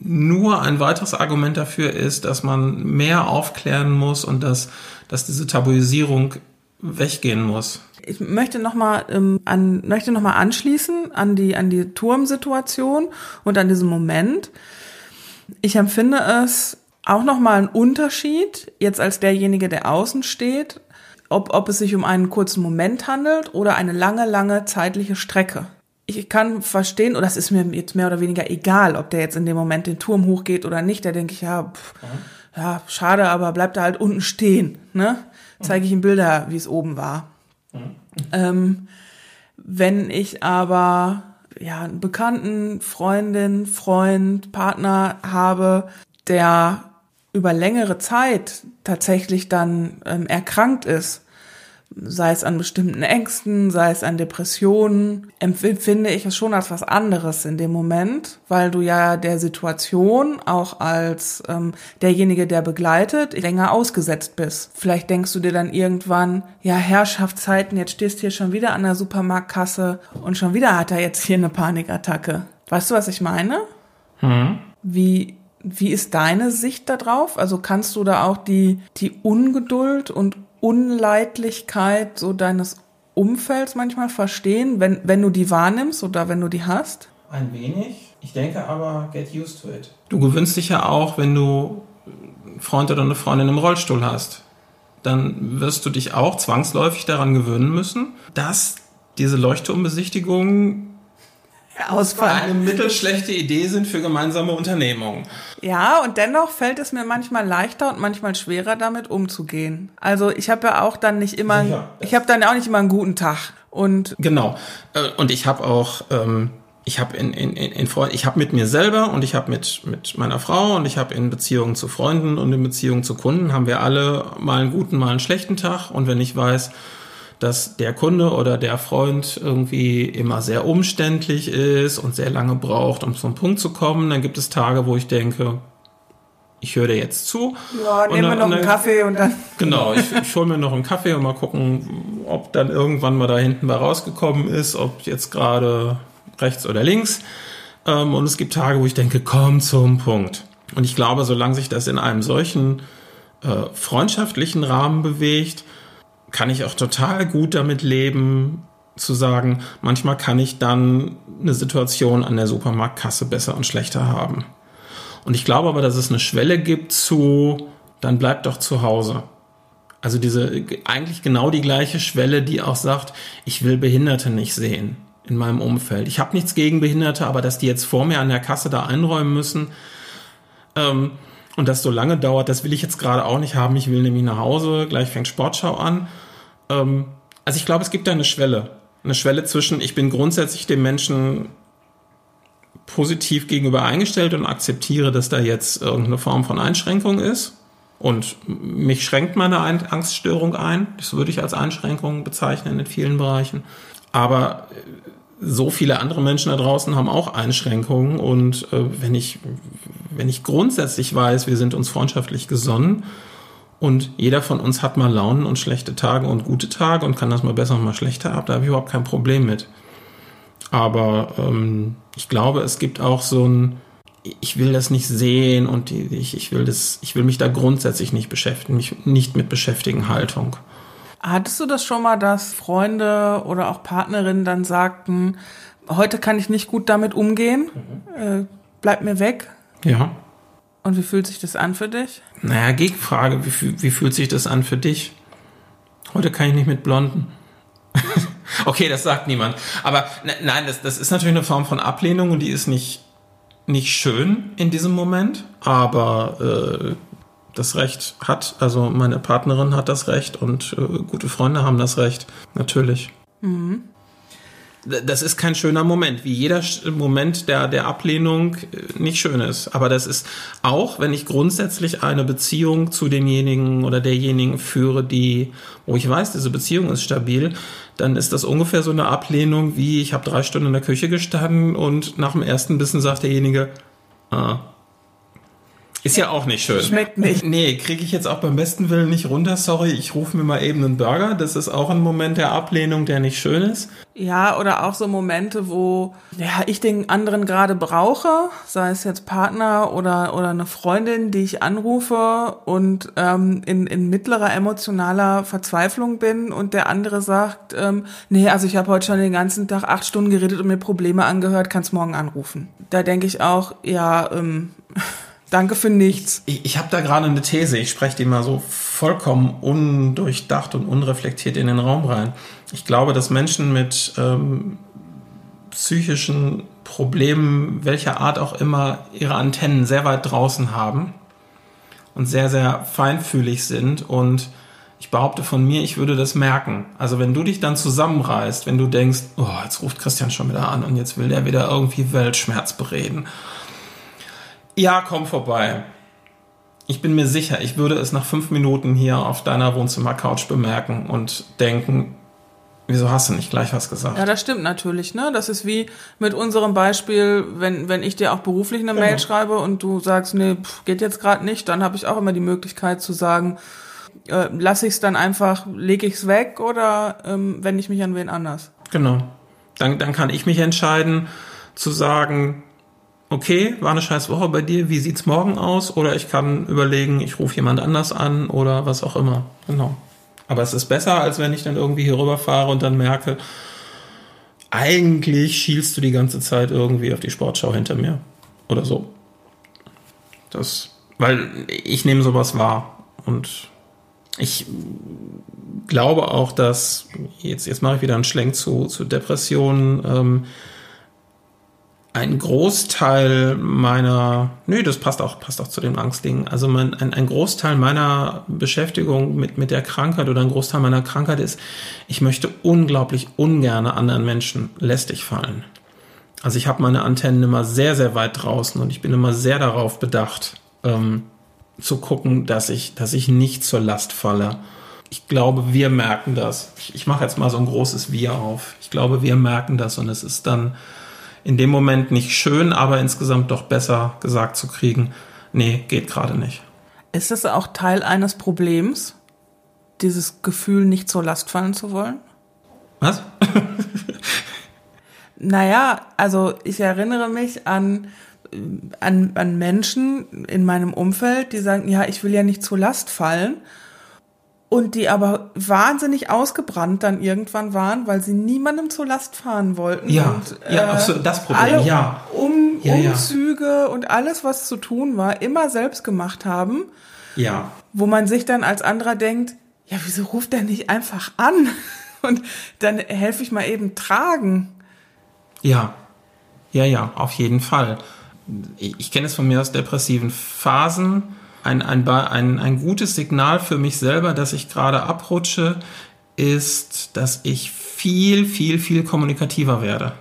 nur ein weiteres Argument dafür ist, dass man mehr aufklären muss und dass, dass diese Tabuisierung weggehen muss. Ich möchte nochmal ähm, an, möchte noch mal anschließen an die, an die Turmsituation und an diesen Moment. Ich empfinde es auch nochmal ein Unterschied, jetzt als derjenige, der außen steht, ob, ob es sich um einen kurzen Moment handelt oder eine lange, lange zeitliche Strecke ich kann verstehen, oder es ist mir jetzt mehr oder weniger egal, ob der jetzt in dem Moment den Turm hochgeht oder nicht. Da denke ich, ja, pff, mhm. Ja, schade, aber bleibt da halt unten stehen. Ne? Zeige ich ihm Bilder, wie es oben war. Mhm. Ähm, wenn ich aber ja einen Bekannten, Freundin, Freund, Partner habe, der über längere Zeit tatsächlich dann ähm, erkrankt ist sei es an bestimmten Ängsten, sei es an Depressionen, empfinde ich es schon als was anderes in dem Moment, weil du ja der Situation auch als ähm, derjenige, der begleitet, länger ausgesetzt bist. Vielleicht denkst du dir dann irgendwann, ja, Herrschaftszeiten, jetzt stehst du hier schon wieder an der Supermarktkasse und schon wieder hat er jetzt hier eine Panikattacke. Weißt du, was ich meine? Hm. Wie wie ist deine Sicht da drauf? Also kannst du da auch die, die Ungeduld und Unleidlichkeit so deines Umfelds manchmal verstehen, wenn, wenn du die wahrnimmst oder wenn du die hast? Ein wenig. Ich denke aber, get used to it. Du gewöhnst dich ja auch, wenn du einen Freund oder eine Freundin im Rollstuhl hast. Dann wirst du dich auch zwangsläufig daran gewöhnen müssen, dass diese Leuchtturmbesichtigungen Ausfall. eine mittelschlechte Idee sind für gemeinsame Unternehmungen. Ja, und dennoch fällt es mir manchmal leichter und manchmal schwerer, damit umzugehen. Also ich habe ja auch dann nicht immer, Sicher. ich habe dann ja auch nicht immer einen guten Tag. Und Genau. Äh, Und ich habe auch, ähm, ich habe in, in, in, in Freund, ich habe mit mir selber und ich habe mit mit meiner Frau und ich habe in Beziehungen zu Freunden und in Beziehungen zu Kunden haben wir alle mal einen guten, mal einen schlechten Tag. Und wenn ich weiß, dass der Kunde oder der Freund irgendwie immer sehr umständlich ist und sehr lange braucht, um zum Punkt zu kommen, dann gibt es Tage, wo ich denke, ich höre dir jetzt zu. ja, nehmen wir dann- noch und einen dann- Kaffee und dann. Genau, ich, ich hole mir noch einen Kaffee und mal gucken, ob dann irgendwann mal da hinten bei rausgekommen ist, ob jetzt gerade rechts oder links. Ähm, und es gibt Tage, wo ich denke, komm zum Punkt. Und ich glaube, solange sich das in einem solchen äh, freundschaftlichen Rahmen bewegt, kann ich auch total gut damit leben, zu sagen, manchmal kann ich dann eine Situation an der Supermarktkasse besser und schlechter haben. Und ich glaube aber, dass es eine Schwelle gibt zu, dann bleib doch zu Hause. Also diese eigentlich genau die gleiche Schwelle, die auch sagt, ich will Behinderte nicht sehen in meinem Umfeld. Ich habe nichts gegen Behinderte, aber dass die jetzt vor mir an der Kasse da einräumen müssen ähm, und das so lange dauert, das will ich jetzt gerade auch nicht haben. Ich will nämlich nach Hause, gleich fängt Sportschau an. Ähm, also ich glaube, es gibt da eine Schwelle. Eine Schwelle zwischen, ich bin grundsätzlich dem Menschen positiv gegenüber eingestellt und akzeptiere, dass da jetzt irgendeine Form von Einschränkung ist. Und mich schränkt meine Ein Angststörung ein. Das würde ich als Einschränkung bezeichnen in vielen Bereichen. Aber äh, so viele andere Menschen da draußen haben auch Einschränkungen. Und äh, wenn ich, wenn ich grundsätzlich weiß, wir sind uns freundschaftlich gesonnen und jeder von uns hat mal Launen und schlechte Tage und gute Tage und kann das mal besser und mal schlechter ab, da habe ich überhaupt kein Problem mit. Aber ähm, ich glaube, es gibt auch so ein, ich will das nicht sehen und ich, ich will das, ich will mich da grundsätzlich nicht beschäftigen, mich nicht mit beschäftigen Haltung. Hattest du das schon mal, dass Freunde oder auch Partnerinnen dann sagten, heute kann ich nicht gut damit umgehen, äh, bleib mir weg? Ja. Und wie fühlt sich das an für dich? Naja, Gegenfrage, wie, wie fühlt sich das an für dich? Heute kann ich nicht mit Blonden. *laughs* okay, das sagt niemand. Aber ne, nein, das, das ist natürlich eine Form von Ablehnung und die ist nicht, nicht schön in diesem Moment, aber äh, das Recht hat, also meine Partnerin hat das Recht und äh, gute Freunde haben das Recht, natürlich. Das ist kein schöner Moment, wie jeder Moment der, der Ablehnung äh, nicht schön ist. Aber das ist auch, wenn ich grundsätzlich eine Beziehung zu demjenigen oder derjenigen führe, die, wo ich weiß, diese Beziehung ist stabil, dann ist das ungefähr so eine Ablehnung, wie ich habe drei Stunden in der Küche gestanden und nach dem ersten Bissen sagt derjenige, ah, ist ja auch nicht schön. Schmeckt nicht. Nee, kriege ich jetzt auch beim besten Willen nicht runter. Sorry, ich rufe mir mal eben einen Burger. Das ist auch ein Moment der Ablehnung, der nicht schön ist. Ja, oder auch so Momente, wo ja, ich den anderen gerade brauche, sei es jetzt Partner oder, oder eine Freundin, die ich anrufe und ähm, in, in mittlerer emotionaler Verzweiflung bin und der andere sagt, ähm, nee, also ich habe heute schon den ganzen Tag acht Stunden geredet und mir Probleme angehört, kannst morgen anrufen. Da denke ich auch, ja, ähm, *laughs* danke für nichts. Ich, ich habe da gerade eine These, ich spreche die mal so vollkommen undurchdacht und unreflektiert in den Raum rein. Ich glaube, dass Menschen mit ähm, psychischen Problemen, welcher Art auch immer, ihre Antennen sehr weit draußen haben und sehr, sehr feinfühlig sind und ich behaupte von mir, ich würde das merken. Also wenn du dich dann zusammenreißt, wenn du denkst, oh, jetzt ruft Christian schon wieder an und jetzt will der wieder irgendwie Weltschmerz bereden. Ja, komm vorbei. Ich bin mir sicher, ich würde es nach fünf Minuten hier auf deiner Wohnzimmercouch bemerken und denken, wieso hast du nicht gleich was gesagt? Ja, das stimmt natürlich, ne? Das ist wie mit unserem Beispiel, wenn, wenn ich dir auch beruflich eine Mail schreibe und du sagst, nee, pff, geht jetzt gerade nicht, dann habe ich auch immer die Möglichkeit zu sagen, äh, lasse ich es dann einfach, lege ich es weg oder ähm, wende ich mich an wen anders. Genau. Dann, dann kann ich mich entscheiden zu sagen, okay, war eine scheiß Woche bei dir, wie sieht's morgen aus? Oder ich kann überlegen, ich rufe jemand anders an oder was auch immer. Genau. Aber es ist besser, als wenn ich dann irgendwie hier rüberfahre und dann merke, eigentlich schielst du die ganze Zeit irgendwie auf die Sportschau hinter mir. Oder so. Das, weil ich nehme sowas wahr. Und ich glaube auch, dass, jetzt, jetzt mache ich wieder einen Schlenk zu, zu Depressionen, ähm, ein Großteil meiner, nö, das passt auch, passt auch zu den Angstdingen. Also mein, ein, ein Großteil meiner Beschäftigung mit, mit der Krankheit oder ein Großteil meiner Krankheit ist, ich möchte unglaublich ungerne anderen Menschen lästig fallen. Also ich habe meine Antennen immer sehr, sehr weit draußen und ich bin immer sehr darauf bedacht, ähm, zu gucken, dass ich, dass ich nicht zur Last falle. Ich glaube, wir merken das. Ich, ich mache jetzt mal so ein großes Wir auf. Ich glaube, wir merken das und es ist dann, in dem Moment nicht schön, aber insgesamt doch besser gesagt zu kriegen, nee, geht gerade nicht. Ist das auch Teil eines Problems, dieses Gefühl, nicht zur Last fallen zu wollen? Was? *laughs* naja, also ich erinnere mich an, an, an Menschen in meinem Umfeld, die sagen, ja, ich will ja nicht zur Last fallen und die aber wahnsinnig ausgebrannt dann irgendwann waren, weil sie niemandem zur Last fahren wollten. Ja, und, ja, äh, das Problem, ja. Um, ja, Umzüge ja. und alles, was zu tun war, immer selbst gemacht haben. Ja. Wo man sich dann als anderer denkt, ja, wieso ruft der nicht einfach an? *laughs* Und dann helfe ich mal eben tragen. Ja, ja, ja, auf jeden Fall. Ich, ich kenne es von mir aus depressiven Phasen ein, ein, ein, ein gutes Signal für mich selber, dass ich gerade abrutsche, ist, dass ich viel, viel, viel kommunikativer werde.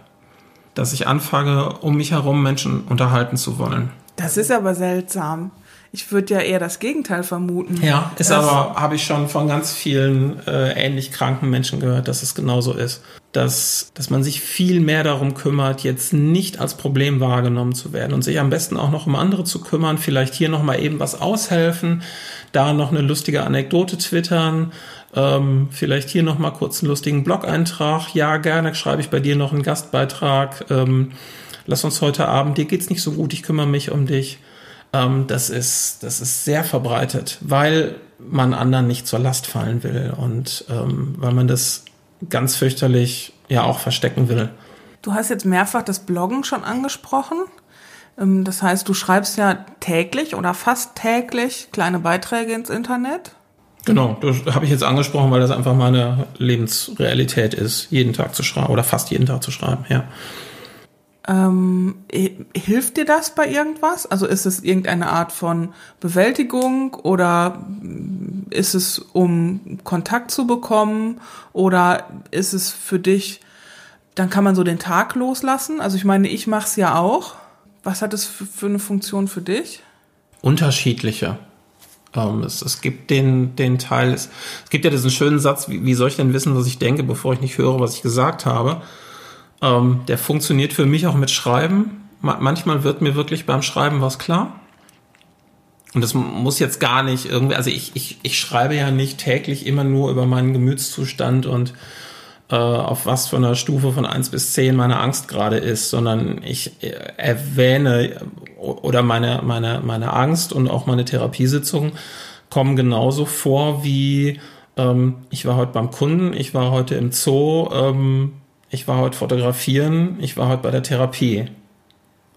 Dass ich anfange, um mich herum Menschen unterhalten zu wollen. Das ist aber seltsam. Ich würde ja eher das Gegenteil vermuten. Ja, ist aber, habe ich schon von ganz vielen äh, ähnlich kranken Menschen gehört, dass es genauso ist. Dass, dass man sich viel mehr darum kümmert, jetzt nicht als Problem wahrgenommen zu werden und sich am besten auch noch um andere zu kümmern, vielleicht hier nochmal eben was aushelfen, da noch eine lustige Anekdote twittern, ähm, vielleicht hier nochmal kurz einen lustigen Blog-Eintrag. Ja, gerne schreibe ich bei dir noch einen Gastbeitrag. Ähm, lass uns heute Abend, dir geht's nicht so gut, ich kümmere mich um dich ähm, das, ist, das ist sehr verbreitet, weil man anderen nicht zur Last fallen will und ähm, weil man das ganz fürchterlich ja auch verstecken will. Du hast jetzt mehrfach das Bloggen schon angesprochen. Ähm, das heißt, du schreibst ja täglich oder fast täglich kleine Beiträge ins Internet. Genau, das habe ich jetzt angesprochen, weil das einfach meine Lebensrealität ist, jeden Tag zu schreiben oder fast jeden Tag zu schreiben, ja. Ähm, hilft dir das bei irgendwas? Also ist es irgendeine Art von Bewältigung oder ist es, um Kontakt zu bekommen oder ist es für dich, dann kann man so den Tag loslassen? Also ich meine, ich mache es ja auch. Was hat es für, für eine Funktion für dich? Unterschiedliche. Ähm, es, es, gibt den, den Teil, es, es, gibt ja diesen schönen Satz, wie, wie soll ich denn wissen, was ich denke, bevor ich nicht höre, was ich gesagt habe? Ähm, der funktioniert für mich auch mit Schreiben. Ma manchmal wird mir wirklich beim Schreiben was klar. Und das muss jetzt gar nicht irgendwie, also ich, ich, ich schreibe ja nicht täglich immer nur über meinen Gemütszustand und äh, auf was für einer Stufe von eins bis zehn meine Angst gerade ist, sondern ich äh, erwähne oder meine, meine, meine Angst und auch meine Therapiesitzungen kommen genauso vor wie ähm, ich war heute beim Kunden, ich war heute im Zoo, ähm, ich war heute fotografieren, ich war heute bei der Therapie.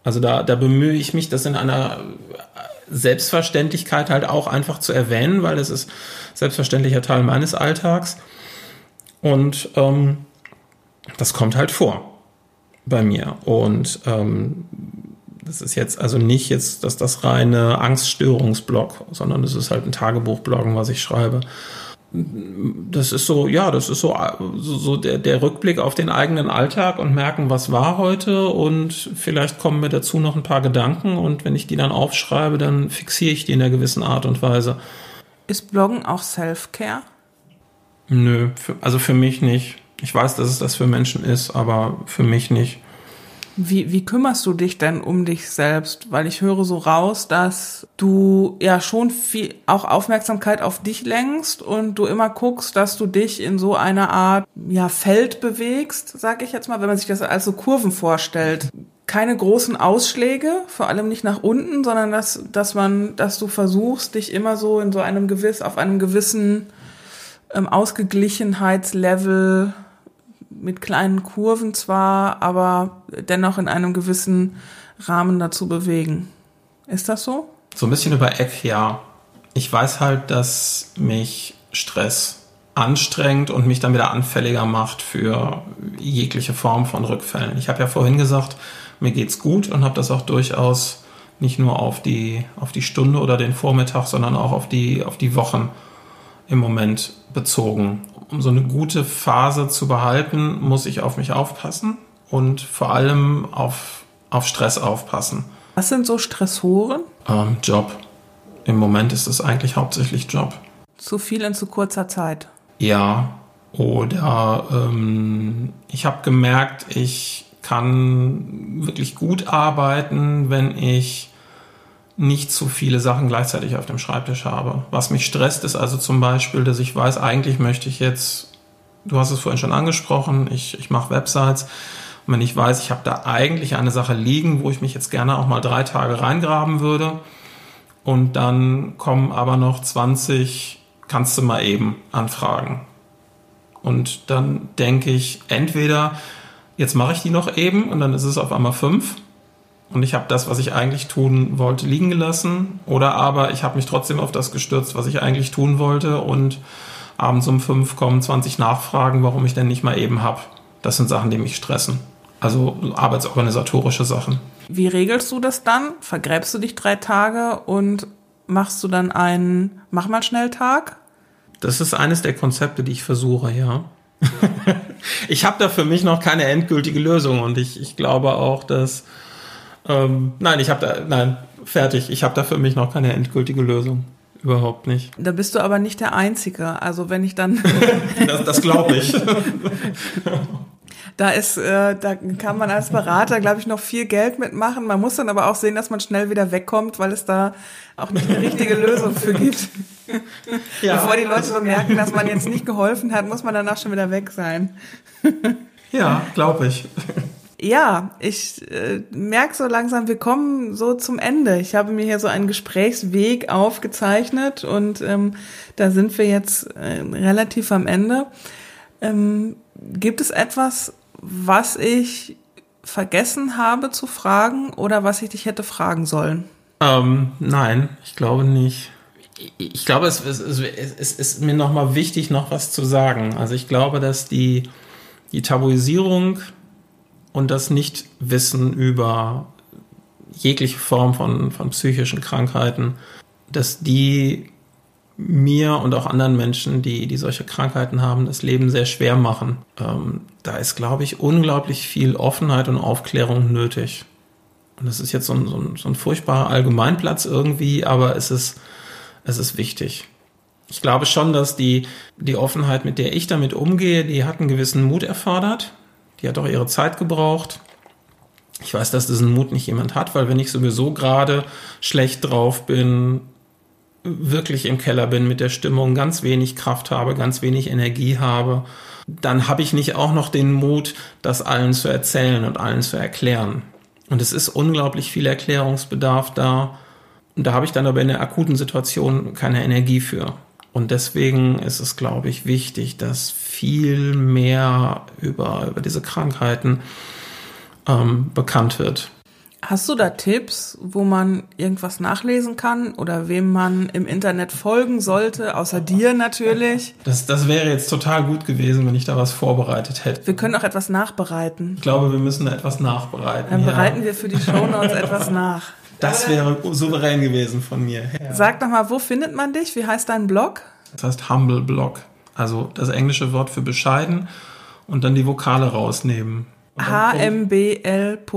Also da, da bemühe ich mich, das in einer Selbstverständlichkeit halt auch einfach zu erwähnen, weil es ist selbstverständlicher Teil meines Alltags. Und ähm, das kommt halt vor bei mir. Und ähm, das ist jetzt also nicht jetzt dass das reine Angststörungsblog, sondern es ist halt ein Tagebuchbloggen, was ich schreibe das ist so, ja, das ist so, so, der, der Rückblick auf den eigenen Alltag und merken, was war heute und vielleicht kommen mir dazu noch ein paar Gedanken und wenn ich die dann aufschreibe, dann fixiere ich die in einer gewissen Art und Weise. Ist Bloggen auch Self-Care? Nö, für, also für mich nicht. Ich weiß, dass es das für Menschen ist, aber für mich nicht. Wie, wie kümmerst du dich denn um dich selbst? Weil ich höre so raus, dass du ja schon viel auch Aufmerksamkeit auf dich lenkst und du immer guckst, dass du dich in so einer Art ja Feld bewegst, sag ich jetzt mal, wenn man sich das als so Kurven vorstellt. Keine großen Ausschläge, vor allem nicht nach unten, sondern dass, dass man, dass du versuchst, dich immer so in so einem gewiss, auf einem gewissen ähm, Ausgeglichenheitslevel mit kleinen Kurven zwar, aber dennoch in einem gewissen Rahmen dazu bewegen. Ist das so? So ein bisschen über Eck, ja. Ich weiß halt, dass mich Stress anstrengt und mich dann wieder anfälliger macht für jegliche Form von Rückfällen. Ich habe ja vorhin gesagt, mir geht's gut und habe das auch durchaus nicht nur auf die, auf die Stunde oder den Vormittag, sondern auch auf die, auf die Wochen im Moment bezogen. Um so eine gute Phase zu behalten, muss ich auf mich aufpassen und vor allem auf, auf Stress aufpassen. Was sind so Stressoren? Ähm, Job. Im Moment ist es eigentlich hauptsächlich Job. Zu viel in zu kurzer Zeit. Ja. Oder ähm, ich habe gemerkt, ich kann wirklich gut arbeiten, wenn ich nicht zu viele Sachen gleichzeitig auf dem Schreibtisch habe. Was mich stresst, ist also zum Beispiel, dass ich weiß, eigentlich möchte ich jetzt, du hast es vorhin schon angesprochen, ich, ich mache Websites. Und wenn ich weiß, ich habe da eigentlich eine Sache liegen, wo ich mich jetzt gerne auch mal drei Tage reingraben würde, und dann kommen aber noch 20, kannst du mal eben anfragen. Und dann denke ich, entweder jetzt mache ich die noch eben und dann ist es auf einmal fünf und ich habe das, was ich eigentlich tun wollte, liegen gelassen. Oder aber ich habe mich trotzdem auf das gestürzt, was ich eigentlich tun wollte. Und abends um fünf kommen 20 Nachfragen, warum ich denn nicht mal eben habe. Das sind Sachen, die mich stressen. Also arbeitsorganisatorische Sachen. Wie regelst du das dann? Vergräbst du dich drei Tage und machst du dann einen Mach mal schnell Tag? Das ist eines der Konzepte, die ich versuche, ja. *laughs* ich habe da für mich noch keine endgültige Lösung und ich, ich glaube auch, dass ähm, nein, ich habe da, nein, fertig. Ich habe da für mich noch keine endgültige Lösung. Überhaupt nicht. Da bist du aber nicht der Einzige. Also wenn ich dann. *laughs* das das glaube ich. da ist, äh, da kann man als Berater, glaube ich, noch viel Geld mitmachen. Man muss dann aber auch sehen, dass man schnell wieder wegkommt, weil es da auch nicht eine richtige Lösung für gibt. Ja. Bevor die Leute so merken, dass man jetzt nicht geholfen hat, muss man danach schon wieder weg sein. ja, glaube ich. Ja, ich äh, merke so langsam, wir kommen so zum Ende. Ich habe mir hier so einen Gesprächsweg aufgezeichnet und ähm, da sind wir jetzt äh, relativ am Ende. Ähm, gibt es etwas, was ich vergessen habe zu fragen oder was ich dich hätte fragen sollen? Ähm, nein, ich glaube nicht. Ich glaube, es, es, es, es ist mir nochmal wichtig, noch was zu sagen. Also ich glaube, dass die, die Tabuisierung und das Nichtwissen über jegliche Form von, von psychischen Krankheiten, dass die mir und auch anderen Menschen, die, die solche Krankheiten haben, das Leben sehr schwer machen. Ähm, da ist, glaube ich, unglaublich viel Offenheit und Aufklärung nötig. Und das ist jetzt so ein, so ein, so ein furchtbarer Allgemeinplatz irgendwie, aber es ist, es ist wichtig. Ich glaube schon, dass die, die Offenheit, mit der ich damit umgehe, die hat einen gewissen Mut erfordert. Die hat auch ihre Zeit gebraucht. Ich weiß, dass diesen Mut nicht jemand hat, weil wenn ich sowieso gerade schlecht drauf bin, wirklich im Keller bin mit der Stimmung, ganz wenig Kraft habe, ganz wenig Energie habe, dann habe ich nicht auch noch den Mut, das allen zu erzählen und allen zu erklären. Und es ist unglaublich viel Erklärungsbedarf da. Und da habe ich dann aber in der akuten Situation keine Energie für. Und deswegen ist es, glaube ich, wichtig, dass viel mehr über, über diese Krankheiten ähm, bekannt wird. Hast du da Tipps, wo man irgendwas nachlesen kann oder wem man im Internet folgen sollte, außer dir natürlich? Das, das wäre jetzt total gut gewesen, wenn ich da was vorbereitet hätte. Wir können auch etwas nachbereiten. Ich glaube, wir müssen etwas nachbereiten. Dann bereiten wir für die Shownotes etwas *laughs* nach. Das wäre souverän gewesen von mir. Ja. Sag doch mal, wo findet man dich? Wie heißt dein Blog? Das heißt Humble Blog. Also das englische Wort für bescheiden und dann die Vokale rausnehmen. hmbl.blog,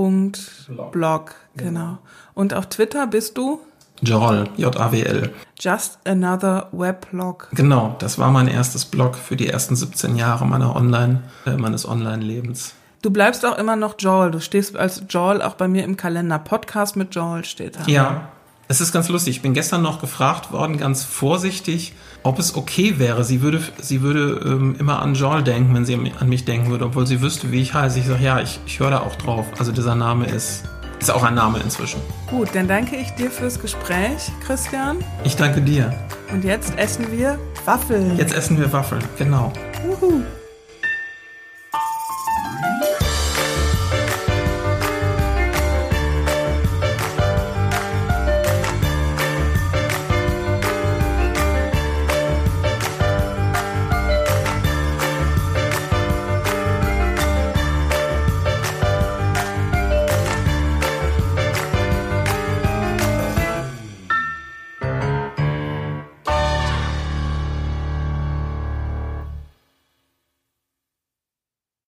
genau. Und auf Twitter bist du? Jowl, J-A-W-L. Just Another Weblog. Genau, das war mein erstes Blog für die ersten 17 Jahre meiner Online, äh, meines Online-Lebens. Du bleibst auch immer noch Joel. Du stehst als Joel auch bei mir im Kalender. Podcast mit Joel steht da. Ja, es ist ganz lustig. Ich bin gestern noch gefragt worden, ganz vorsichtig, ob es okay wäre. Sie würde, sie würde ähm, immer an Joel denken, wenn sie an mich denken würde, obwohl sie wüsste, wie ich heiße. Ich sage, ja, ich, ich höre da auch drauf. Also dieser Name ist Ist auch ein Name inzwischen. Gut, dann danke ich dir fürs Gespräch, Christian. Ich danke dir. Und jetzt essen wir Waffeln. Jetzt essen wir Waffeln, genau. Wuhu.